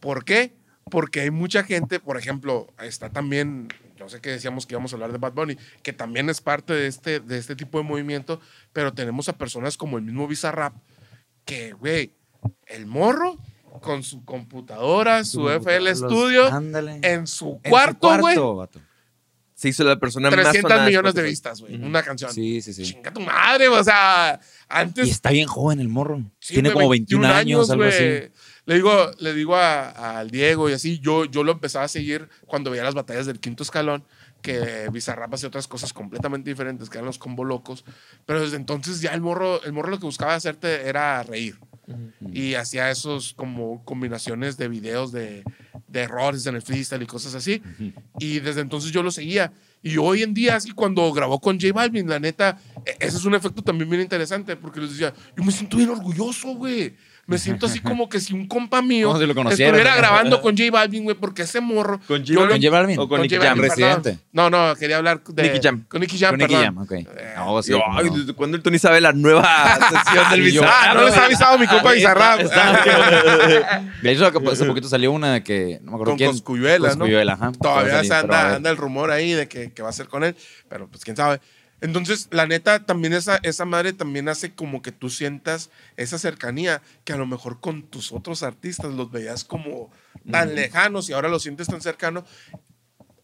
¿Por qué? Porque hay mucha gente, por ejemplo, está también, yo sé que decíamos que íbamos a hablar de Bad Bunny, que también es parte de este, de este tipo de movimiento, pero tenemos a personas como el mismo Bizarrap, que, güey, el morro con su computadora, su FL Los- Studio, Ándale. en su cuarto, güey, vato. Se hizo la persona más 300 sonada millones de vistas, güey, una canción. Sí, sí, sí. Chinga tu madre, o sea, antes... Y está bien joven el morro. Sí, Tiene como 21 años, algo así. Le digo, le digo al Diego y así, yo, yo lo empezaba a seguir cuando veía las batallas del quinto escalón, que Bizarrap hacía otras cosas completamente diferentes, que eran los combo locos. Pero desde entonces ya el morro, el morro lo que buscaba hacerte era reír. Y hacía esos como combinaciones de videos de, de errores en el freestyle y cosas así. Y desde entonces yo lo seguía. Y hoy en día, así cuando grabó con J Balvin, la neta, e- ese es un efecto también bien interesante, porque les decía, yo me siento bien orgulloso, güey. Me siento así como que si un compa mío si estuviera grabando con J Balvin, güey, porque ese morro... ¿Con J yo lo- ¿Con J Balvin? ¿O con Nicky J Jam? Balvin. Residente. No, no, quería hablar de... Nicky Jam. Con Nicky Jam, Con Nicky perdón. Jam, ok. Eh, No, sí, Yo, ay, no. ¿desde cuándo el Tony sabe la nueva sesión del Bizarrap? Ah, no les ha avisado mi compa Bizarrap. De hecho, hace poquito salió una de que no me acuerdo Con quién. Coscuyuela, ¿no? Coscuyuela, ajá. Todavía anda, el rumor ahí de que, que va a ser con él, pero pues quién sabe. Entonces, la neta, también esa, esa madre también hace como que tú sientas esa cercanía que a lo mejor con tus otros artistas los veías como tan lejanos y ahora los sientes tan cercanos.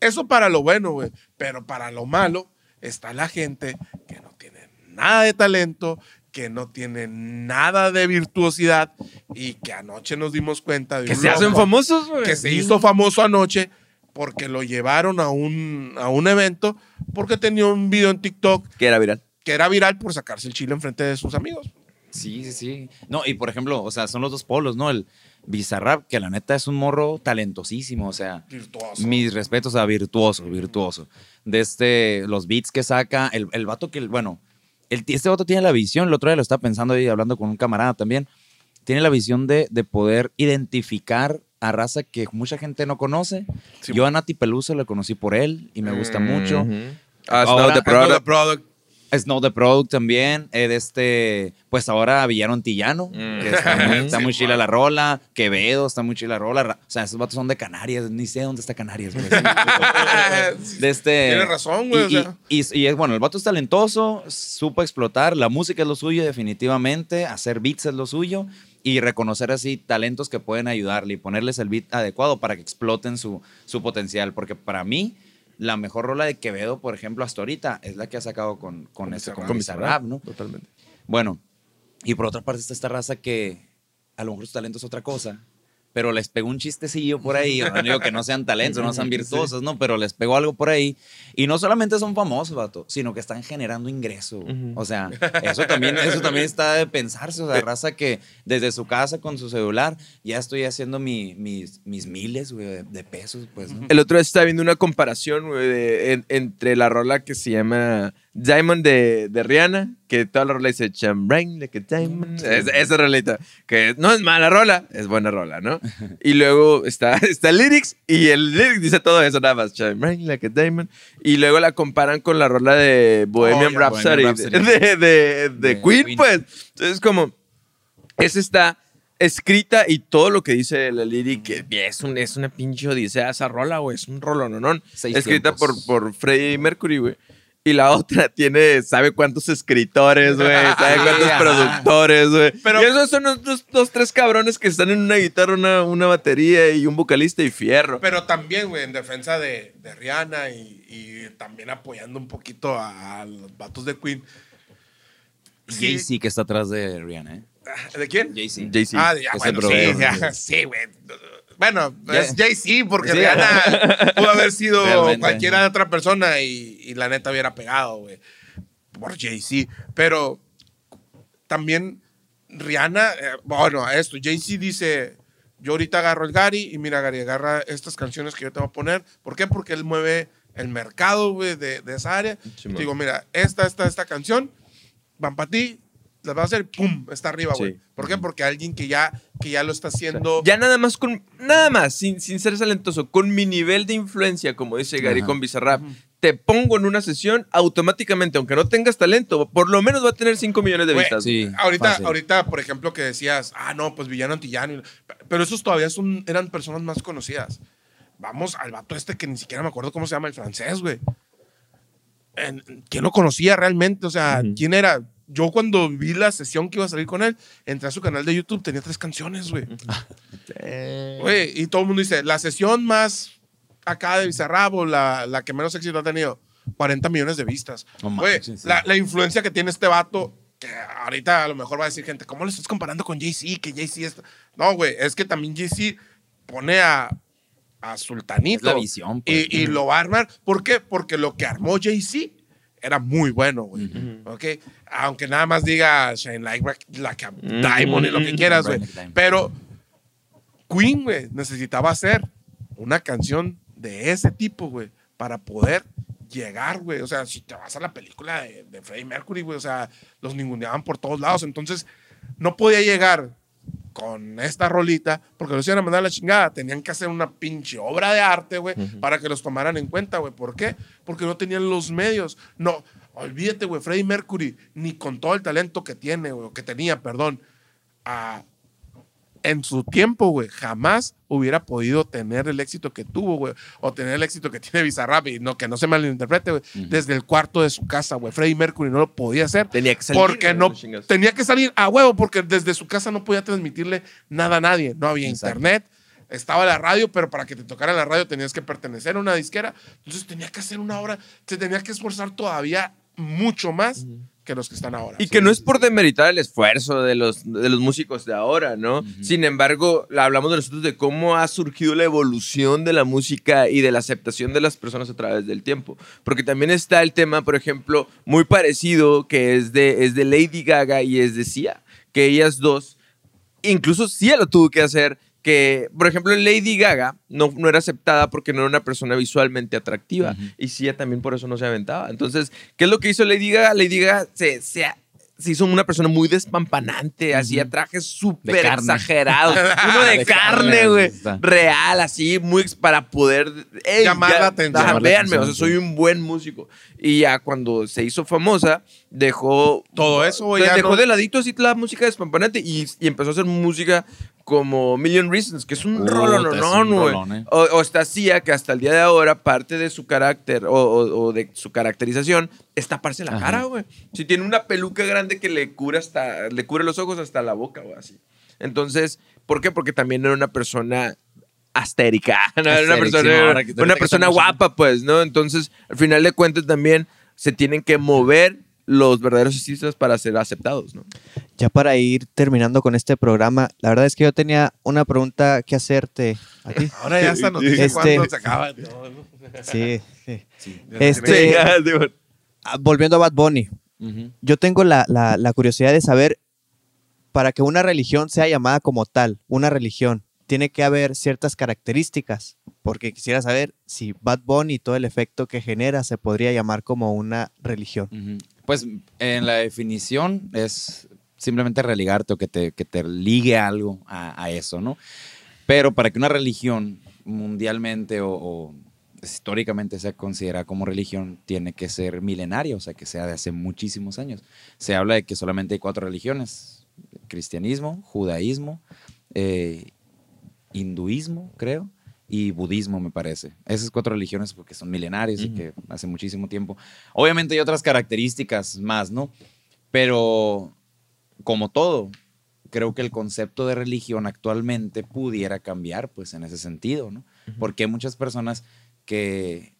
Eso para lo bueno, güey, pero para lo malo está la gente que no tiene nada de talento, que no tiene nada de virtuosidad y que anoche nos dimos cuenta de Que un se hacen loco famosos, güey. que se hizo famoso anoche porque lo llevaron a un, a un evento porque tenía un video en TikTok Que era viral. que era viral por sacarse el chile enfrente de sus amigos. Sí, sí, sí. No, y por ejemplo, o sea, son los dos polos, ¿no? El Bizarrap, que la neta es un morro talentosísimo, o sea, Virtuoso. mis respetos a virtuoso, virtuoso. De este, los beats que saca, el, el vato que, bueno, el, este vato tiene la visión, el otro día lo estaba pensando ahí, hablando con un camarada también, tiene la visión de, de poder identificar a raza que mucha gente no conoce. Sí. Yo a Nati Peluso la conocí por él y me gusta mucho. Ujú. Ah, Snow Ahora- the Product. Another product. Snow the Product también, eh, de este, pues ahora Villano Antillano, Mm. que está muy, está Sí, muy chila la rola, Quevedo está muy chila la rola, o sea, esos vatos son de Canarias, ni sé dónde está Canarias, güey. de este, Tienes razón, güey, Y, o sea. y- y- y es bueno, el vato es talentoso, supo explotar, la música es lo suyo definitivamente, hacer beats es lo suyo y reconocer así talentos que pueden ayudarle y ponerles el beat adecuado para que exploten su, su potencial, porque para mí la mejor rola de Quevedo, por ejemplo, hasta ahorita, es la que ha sacado con, con, Con este, con Bizarrap, ¿no? Totalmente. Bueno, y por otra parte está esta raza que a lo mejor su talento es otra cosa, pero les pegó un chistecillo por ahí. No digo que no sean talentos, no sean virtuosos, ¿no? Pero les pegó algo por ahí. Y no solamente son famosos, vato, sino que están generando ingreso. Ujú. O sea, eso también, eso también está de pensarse. O sea, raza que desde su casa con su celular ya estoy haciendo mi- mis, mis miles, güey, de, de pesos, pues, ¿no? El otro día estaba viendo una comparación güey, de- en- entre la rola que se llama Diamond de, de Rihanna, que toda la rola dice Chambrain, like a diamond. Es- esa rolita, que no es mala rola, es buena rola, ¿no? Y luego está, está el lyrics y el lyrics dice todo eso nada más, Chambrain, like a diamond. Y luego la comparan con la rola de Bohemian Oh, Rhapsody, Bohemian de, Rhapsody. de- de- de De Queen, Queen. pues. Entonces, como, esa está escrita y todo lo que dice la lyric es, un, es una pinche odisea esa rola, güey. Es un rolononón. Escrita por, por Freddie Mercury, güey. Y la otra tiene, sabe cuántos escritores, güey. Sabe cuántos productores, güey. Pero- y esos son los dos, tres cabrones que están en una guitarra, una, una batería y un vocalista y fierro. Pero también, güey, en defensa de, de Rihanna y, y también apoyando un poquito a, a los vatos de Queen. Sí. Jay-Z que está atrás de Rihanna, ¿eh? ¿De quién? Jay-Z. Jay-Z. Ah, ya, bueno, sí, ya, sí, güey. Bueno, Ya. es Jay-Z, porque Sí. Rihanna pudo haber sido Realmente. cualquiera otra persona y, y la neta hubiera pegado, güey. Por Jay-Z. Pero también Rihanna, eh, bueno, esto, Jay-Z dice, yo ahorita agarro el Gary y mira, Gary, agarra estas canciones que yo te voy a poner. ¿Por qué? Porque él mueve el mercado, güey, de, de esa área. Digo, mira, esta, esta, esta canción, van para ti, las vas a hacer, ¡pum! Está arriba, güey. Sí. ¿Por qué? Porque alguien que ya, que ya lo está haciendo... Ya nada más con, nada más, sin, sin ser talentoso, con mi nivel de influencia, como dice Gary Ajá. con Bizarrap, te pongo en una sesión automáticamente, aunque no tengas talento, por lo menos va a tener 5 millones de vistas. Sí. ahorita, fácil. ahorita, por ejemplo, que decías, ah, no, pues Villano Antillano. Pero esos todavía son, eran personas más conocidas. Vamos al vato este que ni siquiera me acuerdo cómo se llama, el francés, güey. ¿Quién lo conocía realmente? O sea. ¿quién era? Yo cuando vi la sesión que iba a salir con él, entré a su canal de YouTube, tenía tres canciones, güey. Güey, y todo el mundo dice, la sesión más acá de Bizarrap o la, la que menos éxito ha tenido, 40 millones de vistas. No Güey, manches, la, la influencia que tiene este vato, que ahorita a lo mejor va a decir gente, ¿cómo lo estás comparando con Jay-Z? Que Jay-Z es... No, güey, es que también Jay-Z pone a, a Sultanito. Es la visión, pues. Y, y lo va a armar. ¿Por qué? Porque lo que armó Jay-Z era muy bueno, güey. ¿Ok? Aunque nada más diga Shine Like, like a Diamond y lo que quieras, güey. Pero Queen, güey, necesitaba hacer una canción de ese tipo, güey, para poder llegar, güey. O sea, si te vas a la película de, de Freddie Mercury, güey, o sea, los ninguneaban por todos lados. Entonces, no podía llegar con esta rolita porque los iban a mandar a la chingada. Tenían que hacer una pinche obra de arte, güey, para que los tomaran en cuenta, güey. ¿Por qué? Porque no tenían los medios. No, olvídate, güey, Freddie Mercury, ni con todo el talento que tiene, güey, que tenía, perdón, a en su tiempo, güey, jamás hubiera podido tener el éxito que tuvo, güey, o tener el éxito que tiene Bizarrap, y no, que no se malinterprete, güey, desde el cuarto de su casa, güey. Freddie Mercury no lo podía hacer. Tenía que salir, Porque no, tenía que salir a huevo, porque desde su casa no podía transmitirle nada a nadie. No había Exacto. internet, estaba la radio, pero para que te tocara la radio tenías que pertenecer a una disquera. Entonces tenía que hacer una obra, se tenía que esforzar todavía mucho más que los que están ahora. Y que no es por demeritar el esfuerzo de los, de los músicos de ahora, ¿no? Sin embargo, la- hablamos de nosotros de cómo ha surgido la evolución de la música y de la aceptación de las personas a través del tiempo. Porque también está el tema, por ejemplo, muy parecido que es de, es de Lady Gaga y es de Sia que ellas dos, incluso sí lo tuvo que hacer, que, por ejemplo, Lady Gaga no, no era aceptada porque no era una persona visualmente atractiva. Y sí, ella también por eso no se aventaba. Entonces, ¿qué es lo que hizo Lady Gaga? Lady Gaga se, se, se hizo una persona muy despampanante, hacía trajes súper exagerados. Uno de, De carne, güey. Real, así, muy para poder ey, Llamar ya- la atención. ajá, Llamar la véanme, o sea, atención, soy un buen músico. Y ya cuando se hizo famosa, dejó. Todo eso, güey, pues, ya Dejó no- de ladito así la música despampanante y, y empezó a hacer música como Million Reasons, que es un Puta, rolón, es no, no, güey. eh. O, o está Sia, que hasta el día de ahora, parte de su carácter o, o- o de su caracterización es taparse la Ajá. cara, güey. Si tiene una peluca grande que le cubre hasta, le cubre los ojos hasta la boca, güey, así. Entonces, ¿por qué? Porque también era una persona astérica, ¿no? Era una persona, sí, una persona guapa, pues, ¿no? Entonces, al final de cuentas también se tienen que mover los verdaderos artistas para ser aceptados, ¿no? Ya para ir terminando con este programa, la verdad es que yo tenía una pregunta que hacerte a ti. Ahora ya esta noticia Este- cuando se acaba. Sí, sí. Sí. Este, Sí, ah, volviendo a Bad Bunny, yo tengo la, la- la curiosidad de saber, para que una religión sea llamada como tal, una religión, tiene que haber ciertas características, porque quisiera saber si Bad Bunny y todo el efecto que genera se podría llamar como una religión. Ujú. Pues en la definición es simplemente religarte o que te, que te ligue algo a, eso, ¿no? Pero para que una religión mundialmente o, o históricamente sea considerada como religión, tiene que ser milenaria, o sea, que sea de hace muchísimos años. Se habla de que solamente hay cuatro religiones, cristianismo, judaísmo, eh, hinduismo, creo, y budismo, me parece. Esas cuatro religiones porque son milenarias y Ujú. que hace muchísimo tiempo. Obviamente hay otras características más, ¿no? Pero como todo, creo que el concepto de religión actualmente pudiera cambiar, pues, en ese sentido, ¿no? Porque hay muchas personas que,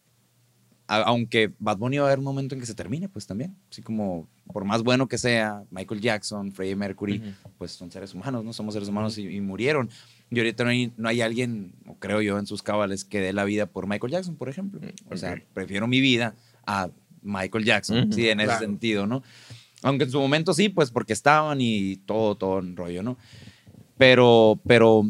a- aunque Bad Bunny va a haber un momento en que se termine, pues también. Así como, por más bueno que sea, Michael Jackson, Freddie Mercury, pues son seres humanos, ¿no? Somos seres humanos y, y murieron. Y ahorita no hay, no hay alguien, o creo yo, en sus cabales que dé la vida por Michael Jackson, por ejemplo. O sea, prefiero mi vida a Michael Jackson, Ujú, sí, en ese sentido, ¿no? Aunque en su momento sí, pues porque estaban y todo, todo en rollo, ¿no? Pero, pero,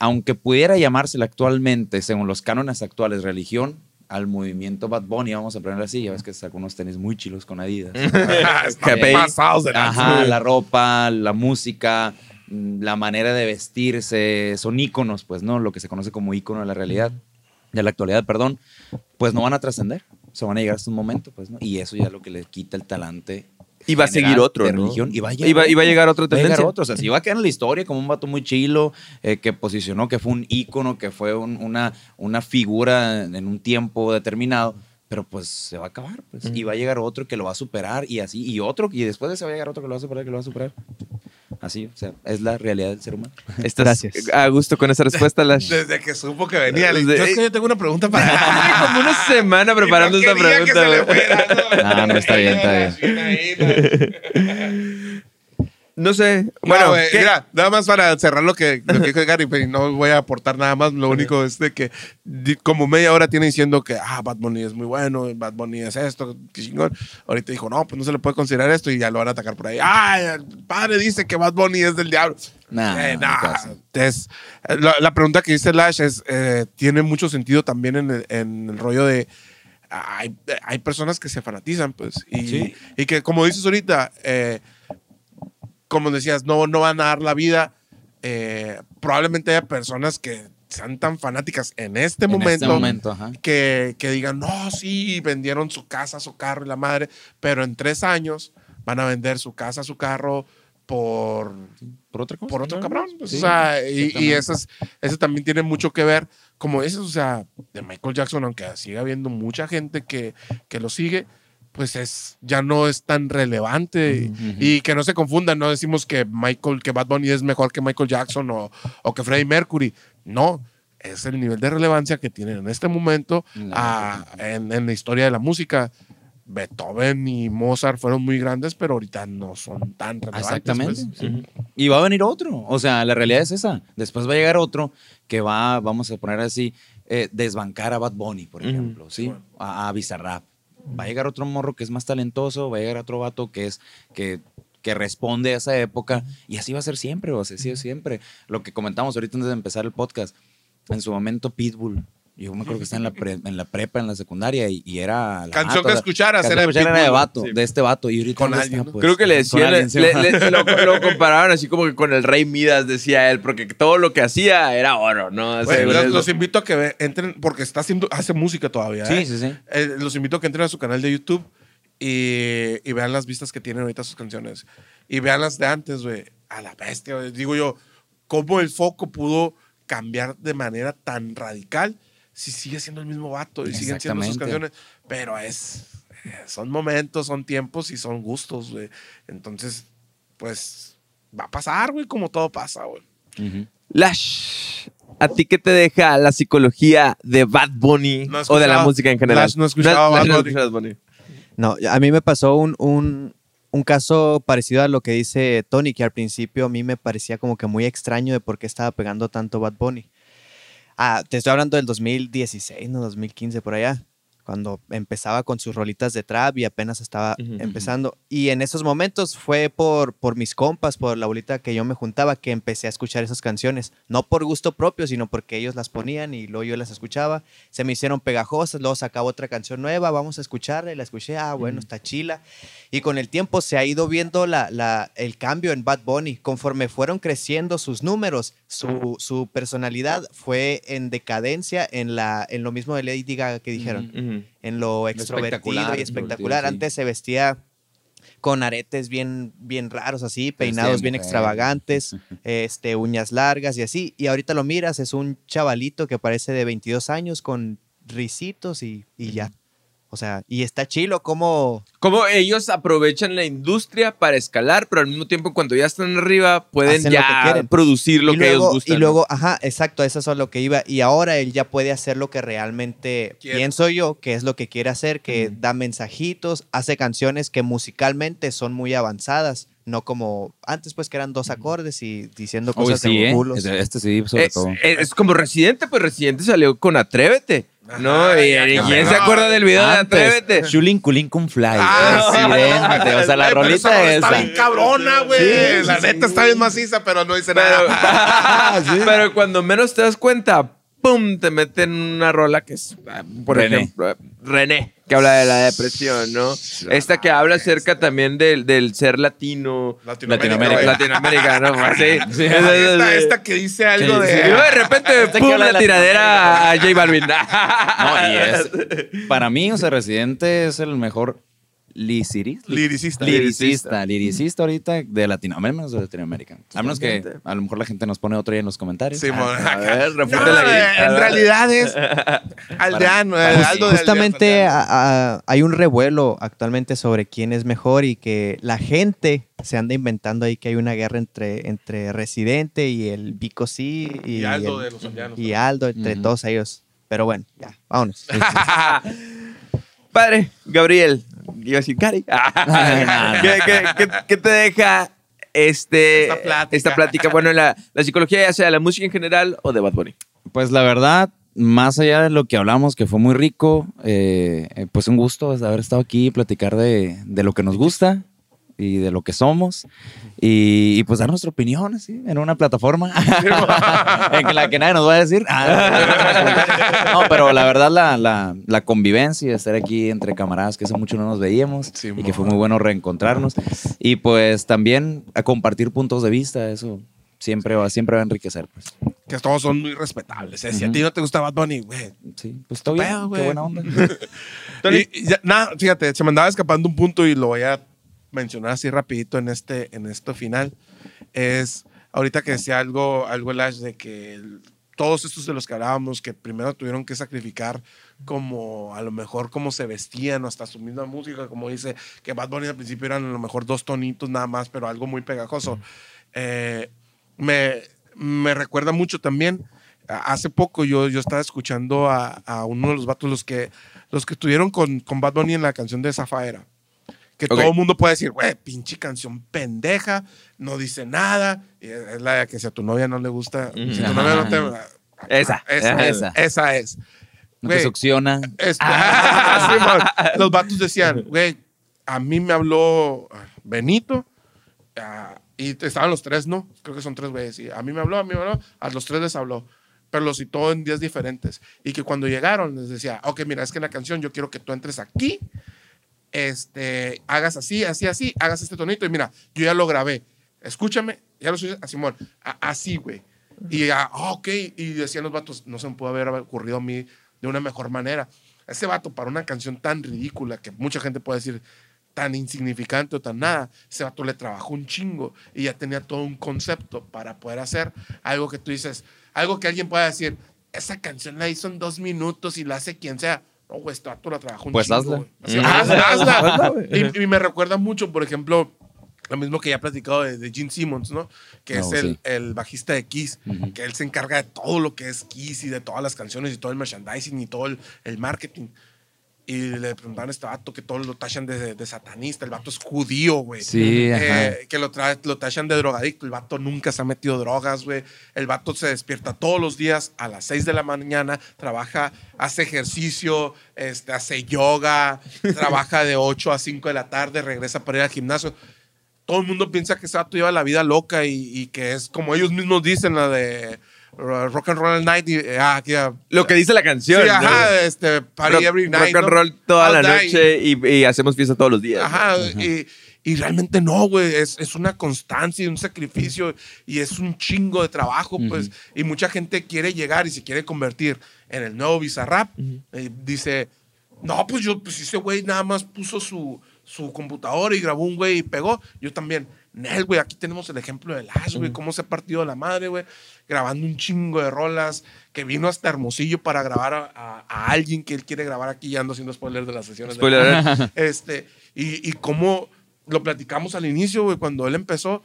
aunque pudiera llamársela actualmente, según los cánones actuales, religión, al movimiento Bad Bunny, vamos a ponerlo así, ya ves que sacó unos tenis muy chilos con Adidas. Pasados de. Ajá, la ropa, la música, la manera de vestirse, son íconos, pues, ¿no? Lo que se conoce como ícono de la realidad, de la actualidad, perdón, pues no van a trascender. Se van a llegar hasta un momento, pues, ¿no? Y eso ya es lo que le quita el talante. Y va a seguir otro, ¿no? religión, y va a llegar, Y va- y va a llegar otra Va a llegar tendencia. otro. O sea, si va a quedar en la historia como un vato muy chilo, eh, que posicionó, que fue un ícono, que fue un- una, una figura en un tiempo determinado, pero pues se va a acabar, pues. Y va a llegar otro que lo va a superar y así, y otro, y después de ese va a llegar otro que lo va a superar, que lo va a superar. Así, o sea, es la realidad del ser humano. ¿Estás Gracias. a gusto con esa respuesta, Lash? Desde que supo que venía. Desde- Yo es que yo tengo una pregunta para como una semana preparando no esta quería que pregunta. se le Ah, no, está bien, está bien. No sé. Bueno, ¿qué? mira, nada más para cerrar lo que, lo que dijo Gary, pero no voy a aportar nada más. Lo único es de que, como media hora tiene diciendo que, ah, Bad Bunny es muy bueno, Bad Bunny es esto, qué chingón. Ahorita dijo, no, pues no se le puede considerar esto y ya lo van a atacar por ahí. Ay, el padre dice que Bad Bunny es del diablo. Nah, Eh, nah, es- la, la pregunta que dice Lash es, eh, tiene mucho sentido también en el, en el rollo de, hay, hay personas que se fanatizan, pues, y, Sí. y que como dices ahorita, eh, como decías, no, no van a dar la vida. eh, probablemente haya personas que sean tan fanáticas en este En momento, este momento, que, que digan, no, sí, vendieron su casa, su carro y la madre, pero en tres años van a vender su casa, su carro por, Por otra cosa. por otro cabrón. Sí, o sea, y, y exactamente. eso, es- eso también tiene mucho que ver, como dices, o sea, de Michael Jackson, aunque siga habiendo mucha gente que, que lo sigue, pues es, ya no es tan relevante. Y que no se confundan, no decimos que Michael, que Bad Bunny es mejor que Michael Jackson o, o que Freddie Mercury. No, es el nivel de relevancia que tienen en este momento En la ah, en, en la historia de la música. Beethoven y Mozart fueron muy grandes, pero ahorita no son tan relevantes. Exactamente. pues. sí. Y va a venir otro. O sea, la realidad es esa. Después va a llegar otro que va, vamos a poner así, eh, desbancar a Bad Bunny, por ejemplo, ¿sí? Bueno. A, a Bizarrap. Va a llegar otro morro que es más talentoso, va a llegar otro vato que es que que responde a esa época y así va a ser siempre, o así ha sido siempre. Lo que comentamos ahorita antes de empezar el podcast, en su momento Pitbull. Yo me acuerdo que estaba en la, pre- en la prepa, en la secundaria, y, y era. la Canción vato, que escucharas canción era escucharas era de vato, sí. de este vato. Y ahorita Con ¿dónde alguien, pues? Creo que le decían, lo, lo comparaban así como que con el rey Midas, decía él, porque todo lo que hacía era oro, ¿no? O sea, Güey, los, invito a que entren, porque está haciendo, hace música todavía. Sí, ¿eh? sí, sí. Eh, los invito a que entren a su canal de YouTube y, y vean las vistas que tienen ahorita sus canciones. Y vean las de antes, güey. A la bestia, güey. Digo yo, cómo el foco pudo cambiar de manera tan radical si sigue siendo el mismo vato y siguen siendo sus canciones. Pero es, eh, son momentos, son tiempos y son gustos, güey. Entonces, pues, va a pasar, güey, como todo pasa, güey. Ujú. Lash, ¿a ti qué te deja la psicología de Bad Bunny No o de la música en general? Lash no he escuchado Bad Bunny. No, a mí me pasó un, un, un caso parecido a lo que dice Tony, que al principio a mí me parecía como que muy extraño de por qué estaba pegando tanto Bad Bunny. Ah, te estoy hablando del 2016, no 2015 por allá, cuando empezaba con sus rolitas de trap y apenas estaba empezando. Y en esos momentos fue por, por mis compas, por la bolita que yo me juntaba, que empecé a escuchar esas canciones. No por gusto propio, sino porque ellos las ponían y luego yo las escuchaba. Se me hicieron pegajosas, luego sacaba otra canción nueva, vamos a escucharla y la escuché, ah, bueno, está chila. Y con el tiempo se ha ido viendo la, la- el cambio en Bad Bunny. Conforme fueron creciendo sus números, su, su personalidad fue en decadencia en, la, en lo mismo de Lady Gaga que dijeron en lo extrovertido espectacular, y espectacular. sí. Antes se vestía con aretes bien, bien raros así, peinados bien extravagantes, este, uñas largas y así. Y ahorita lo miras, es un chavalito que parece de 22 años con risitos y, y ya. O sea, y está chilo como... Como ellos aprovechan la industria para escalar, pero al mismo tiempo cuando ya están arriba pueden Hacen lo que ya producir lo y que luego, ellos gustan. Y luego, ajá, exacto, eso es a lo que iba. Y ahora él ya puede hacer lo que realmente pienso yo, que es lo que quiere hacer, que da mensajitos, hace canciones que musicalmente son muy avanzadas, no como antes pues que eran dos acordes y diciendo Uy, cosas sí, de ¿eh? culos. Este- Este sí, sobre es, todo. es- es como Residente, pues Residente salió con Atrévete. ¿No? Y, ¿Quién se acuerda del video de Atrévete? Shulin Kulin Kun Fly. Ah, Residente. O sea, la Güey, pero esa rolita. Está bien cabrona, güey. Sí, la sí, neta está bien maciza, pero no dice Pero, nada. pero cuando menos te das cuenta, ¡pum! Te meten una rola que es, ah, por René. ejemplo, eh, René, que habla de la depresión, ¿no? Esta que habla acerca también del, del ser latino. Latinoamérica. Latinoamericano, pues, sí. Sí. Esta, esta que dice algo Sí, de. luego de repente, que ¡pum! La tiradera a J Balvin. No, y es, para mí, o sea, Residente es el mejor liricista. Liricista. Liricista, liricista ahorita de Latinoamérica, menos de Latinoamérica. A menos que a lo mejor la gente nos pone otro ahí en los comentarios. Sí, mon. A ver, No, eh, en realidad es Aldeano, para- Aldo de Justamente Aldeano. a- a- hay un revuelo actualmente sobre quién es mejor y que la gente se anda inventando ahí que hay una guerra entre, entre Residente y el Vico sí y, Y Aldo el- de los Aldeanos. y Aldo, entre Ujú. todos ellos. Pero bueno, ya, vámonos. Padre, Gabriel, iba a decir Cari. ¿Qué, qué- qué- qué te deja este, Esta plática. esta plática? Bueno, la, la psicología, ya sea la música en general o de Bad Bunny. Pues la verdad, más allá de lo que hablamos, que fue muy rico, eh, eh, pues un gusto haber estado aquí y platicar de, de lo que nos gusta y de lo que somos y, y, pues dar nuestra opinión así, en una plataforma en la que nadie nos va a decir. Ah, no, pero la verdad la, la, la convivencia, estar aquí entre camaradas que hace mucho no nos veíamos Sí, y que fue muy bueno reencontrarnos y pues también a compartir puntos de vista, eso siempre va, siempre va a enriquecer. Pues. Que todos son muy respetables. eh. Si a ti no te gusta Bad Bunny, güey. Sí, pues todo bien, qué buena onda. Y- y ya- nada, fíjate, se me andaba escapando un punto y lo voy a mencionar así rapidito en este, en esto final. Es ahorita que decía algo, algo Lash de que todos estos de los que hablábamos que primero tuvieron que sacrificar como a lo mejor cómo se vestían hasta su misma música, como dice que Bad Bunny al principio eran a lo mejor dos tonitos nada más, pero algo muy pegajoso. Eh, me, me recuerda mucho también. Hace poco yo, yo estaba escuchando a, a uno de los vatos, los que, los que estuvieron con, con Bad Bunny en la canción de Zafaera. Que todo el mundo puede decir, güey, pinche canción pendeja, no dice nada. Y es la de que si a tu novia no le gusta, si a tu novia no te. Esa. Esa, Esa. esa es. No te Güey, succiona. este- Sí, man. los vatos decían, güey, a mí me habló Benito ah, y estaban los tres, ¿no? Creo que son tres güeyes. Y a mí me habló, a mí me habló, a los tres les habló. Pero los citó en días diferentes. Y que cuando llegaron les decía, ok, mira, es que en la canción yo quiero que tú entres aquí, este, hagas así, así, así, hagas este tonito. Y mira, yo ya lo grabé. Escúchame, ya lo soy a Simón. Así, güey. Y ya, ah, ok. Y decían los vatos, no se me pudo haber ocurrido a mí de una mejor manera. Ese vato, para una canción tan ridícula que mucha gente puede decir tan insignificante o tan nada, ese vato le trabajó un chingo y ya tenía todo un concepto para poder hacer algo que tú dices, algo que alguien pueda decir, esa canción la hizo en dos minutos y la hace quien sea. No, güey, este vato la trabajó un Pues chingo. hazla. güey. Así, Mm. hazla, hazla. Y, y me recuerda mucho, por ejemplo, lo mismo que ya he platicado de, de Gene Simmons, ¿no? Que No, es el, sí. el bajista de Kiss, que él se encarga de todo lo que es Kiss y de todas las canciones y todo el merchandising y todo el, el marketing. Y le preguntaban a este vato que todos lo tachan de, de satanista. El vato es judío, güey. Sí, Eh, ajá. que lo, tra- lo tachan de drogadicto. El vato nunca se ha metido drogas, güey. El vato se despierta todos los días a las 6 de la mañana, trabaja, hace ejercicio, este, hace yoga, trabaja de 8 a 5 de la tarde, regresa para ir al gimnasio. Todo el mundo piensa que ese vato lleva la vida loca y, y que es como ellos mismos dicen, la de Rock and Roll Night. Y, eh, ah, que, Lo que dice la canción. Sí, ¿no? ajá, este, party rock, every night. rock and ¿no? roll toda All la night. noche y, y hacemos fiesta todos los días. Ajá, y, y realmente no, güey, es, es una constancia y un sacrificio y es un chingo de trabajo, pues, y mucha gente quiere llegar y se quiere convertir en el nuevo Bizarrap. Eh, dice, no, pues yo, pues ese güey nada más puso su, su computadora y grabó un güey y pegó. Yo también. Nel, güey, aquí tenemos el ejemplo de Lash, güey, cómo se ha partido la madre, güey, grabando un chingo de rolas, que vino hasta Hermosillo para grabar a, a- a alguien que él quiere grabar aquí, ya ando haciendo spoilers de las sesiones. de- Spoiler. este, y, y cómo lo platicamos al inicio, güey, cuando él empezó,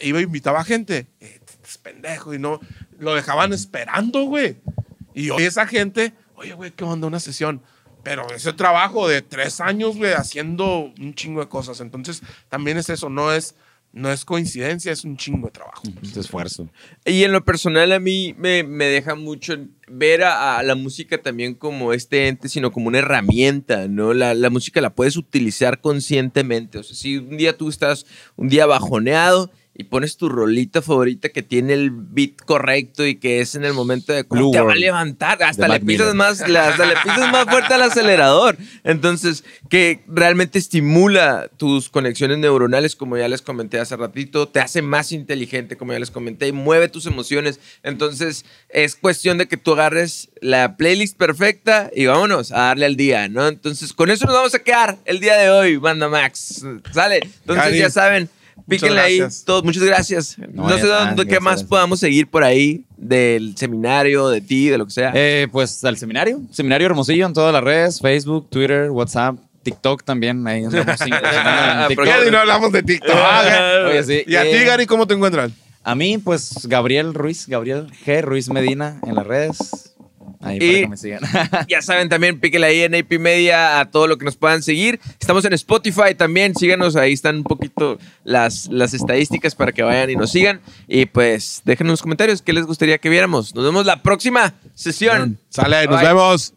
iba y invitaba a gente. Eh, es pendejo, y no, lo dejaban esperando, güey. Y hoy esa gente, oye, güey, ¿qué onda una sesión? Pero ese trabajo de tres años, güey, haciendo un chingo de cosas. Entonces, también es eso, no es, no es coincidencia, es un chingo de trabajo. Este esfuerzo. Y en lo personal a mí me, me deja mucho ver a, a la música también como este ente, sino como una herramienta, ¿no? La, la música la puedes utilizar conscientemente. O sea, si un día tú estás un día bajoneado y pones tu rolita favorita que tiene el beat correcto y que es en el momento de cómo Blue te va a levantar, hasta le pisas más, le- hasta le pisas más fuerte al acelerador. Entonces, que realmente estimula tus conexiones neuronales, como ya les comenté hace ratito, te hace más inteligente, como ya les comenté, y mueve tus emociones. Entonces, es cuestión de que tú agarres la playlist perfecta y vámonos a darle al día, ¿no? Entonces, con eso nos vamos a quedar el día de hoy, Banda Max. ¿Sale? Entonces, Gary, ya saben. Píquenle ahí todos. Muchas gracias. No, No, sé dónde, ah, qué más gracias. podamos seguir por ahí del seminario, de ti, de lo que sea. Eh, pues al seminario, seminario Hermosillo en todas las redes, Facebook, Twitter, WhatsApp, TikTok también. Ahí andamos en TikTok. Ni no hablamos de TikTok. Oye, sí, ¿Y a ti, eh, Gary, cómo te encuentran? A mí, pues Gabriel Ruiz, Gabriel G. Ruiz Medina en las redes. Ahí Y- para que me sigan. Ya saben también, píquenle ahí en AP Media a todo lo que nos puedan seguir. Estamos en Spotify también, síganos, ahí están un poquito las, las estadísticas para que vayan y nos sigan. Y pues déjenos en los comentarios qué les gustaría que viéramos. Nos vemos la próxima sesión. Sale, nos Bye. vemos.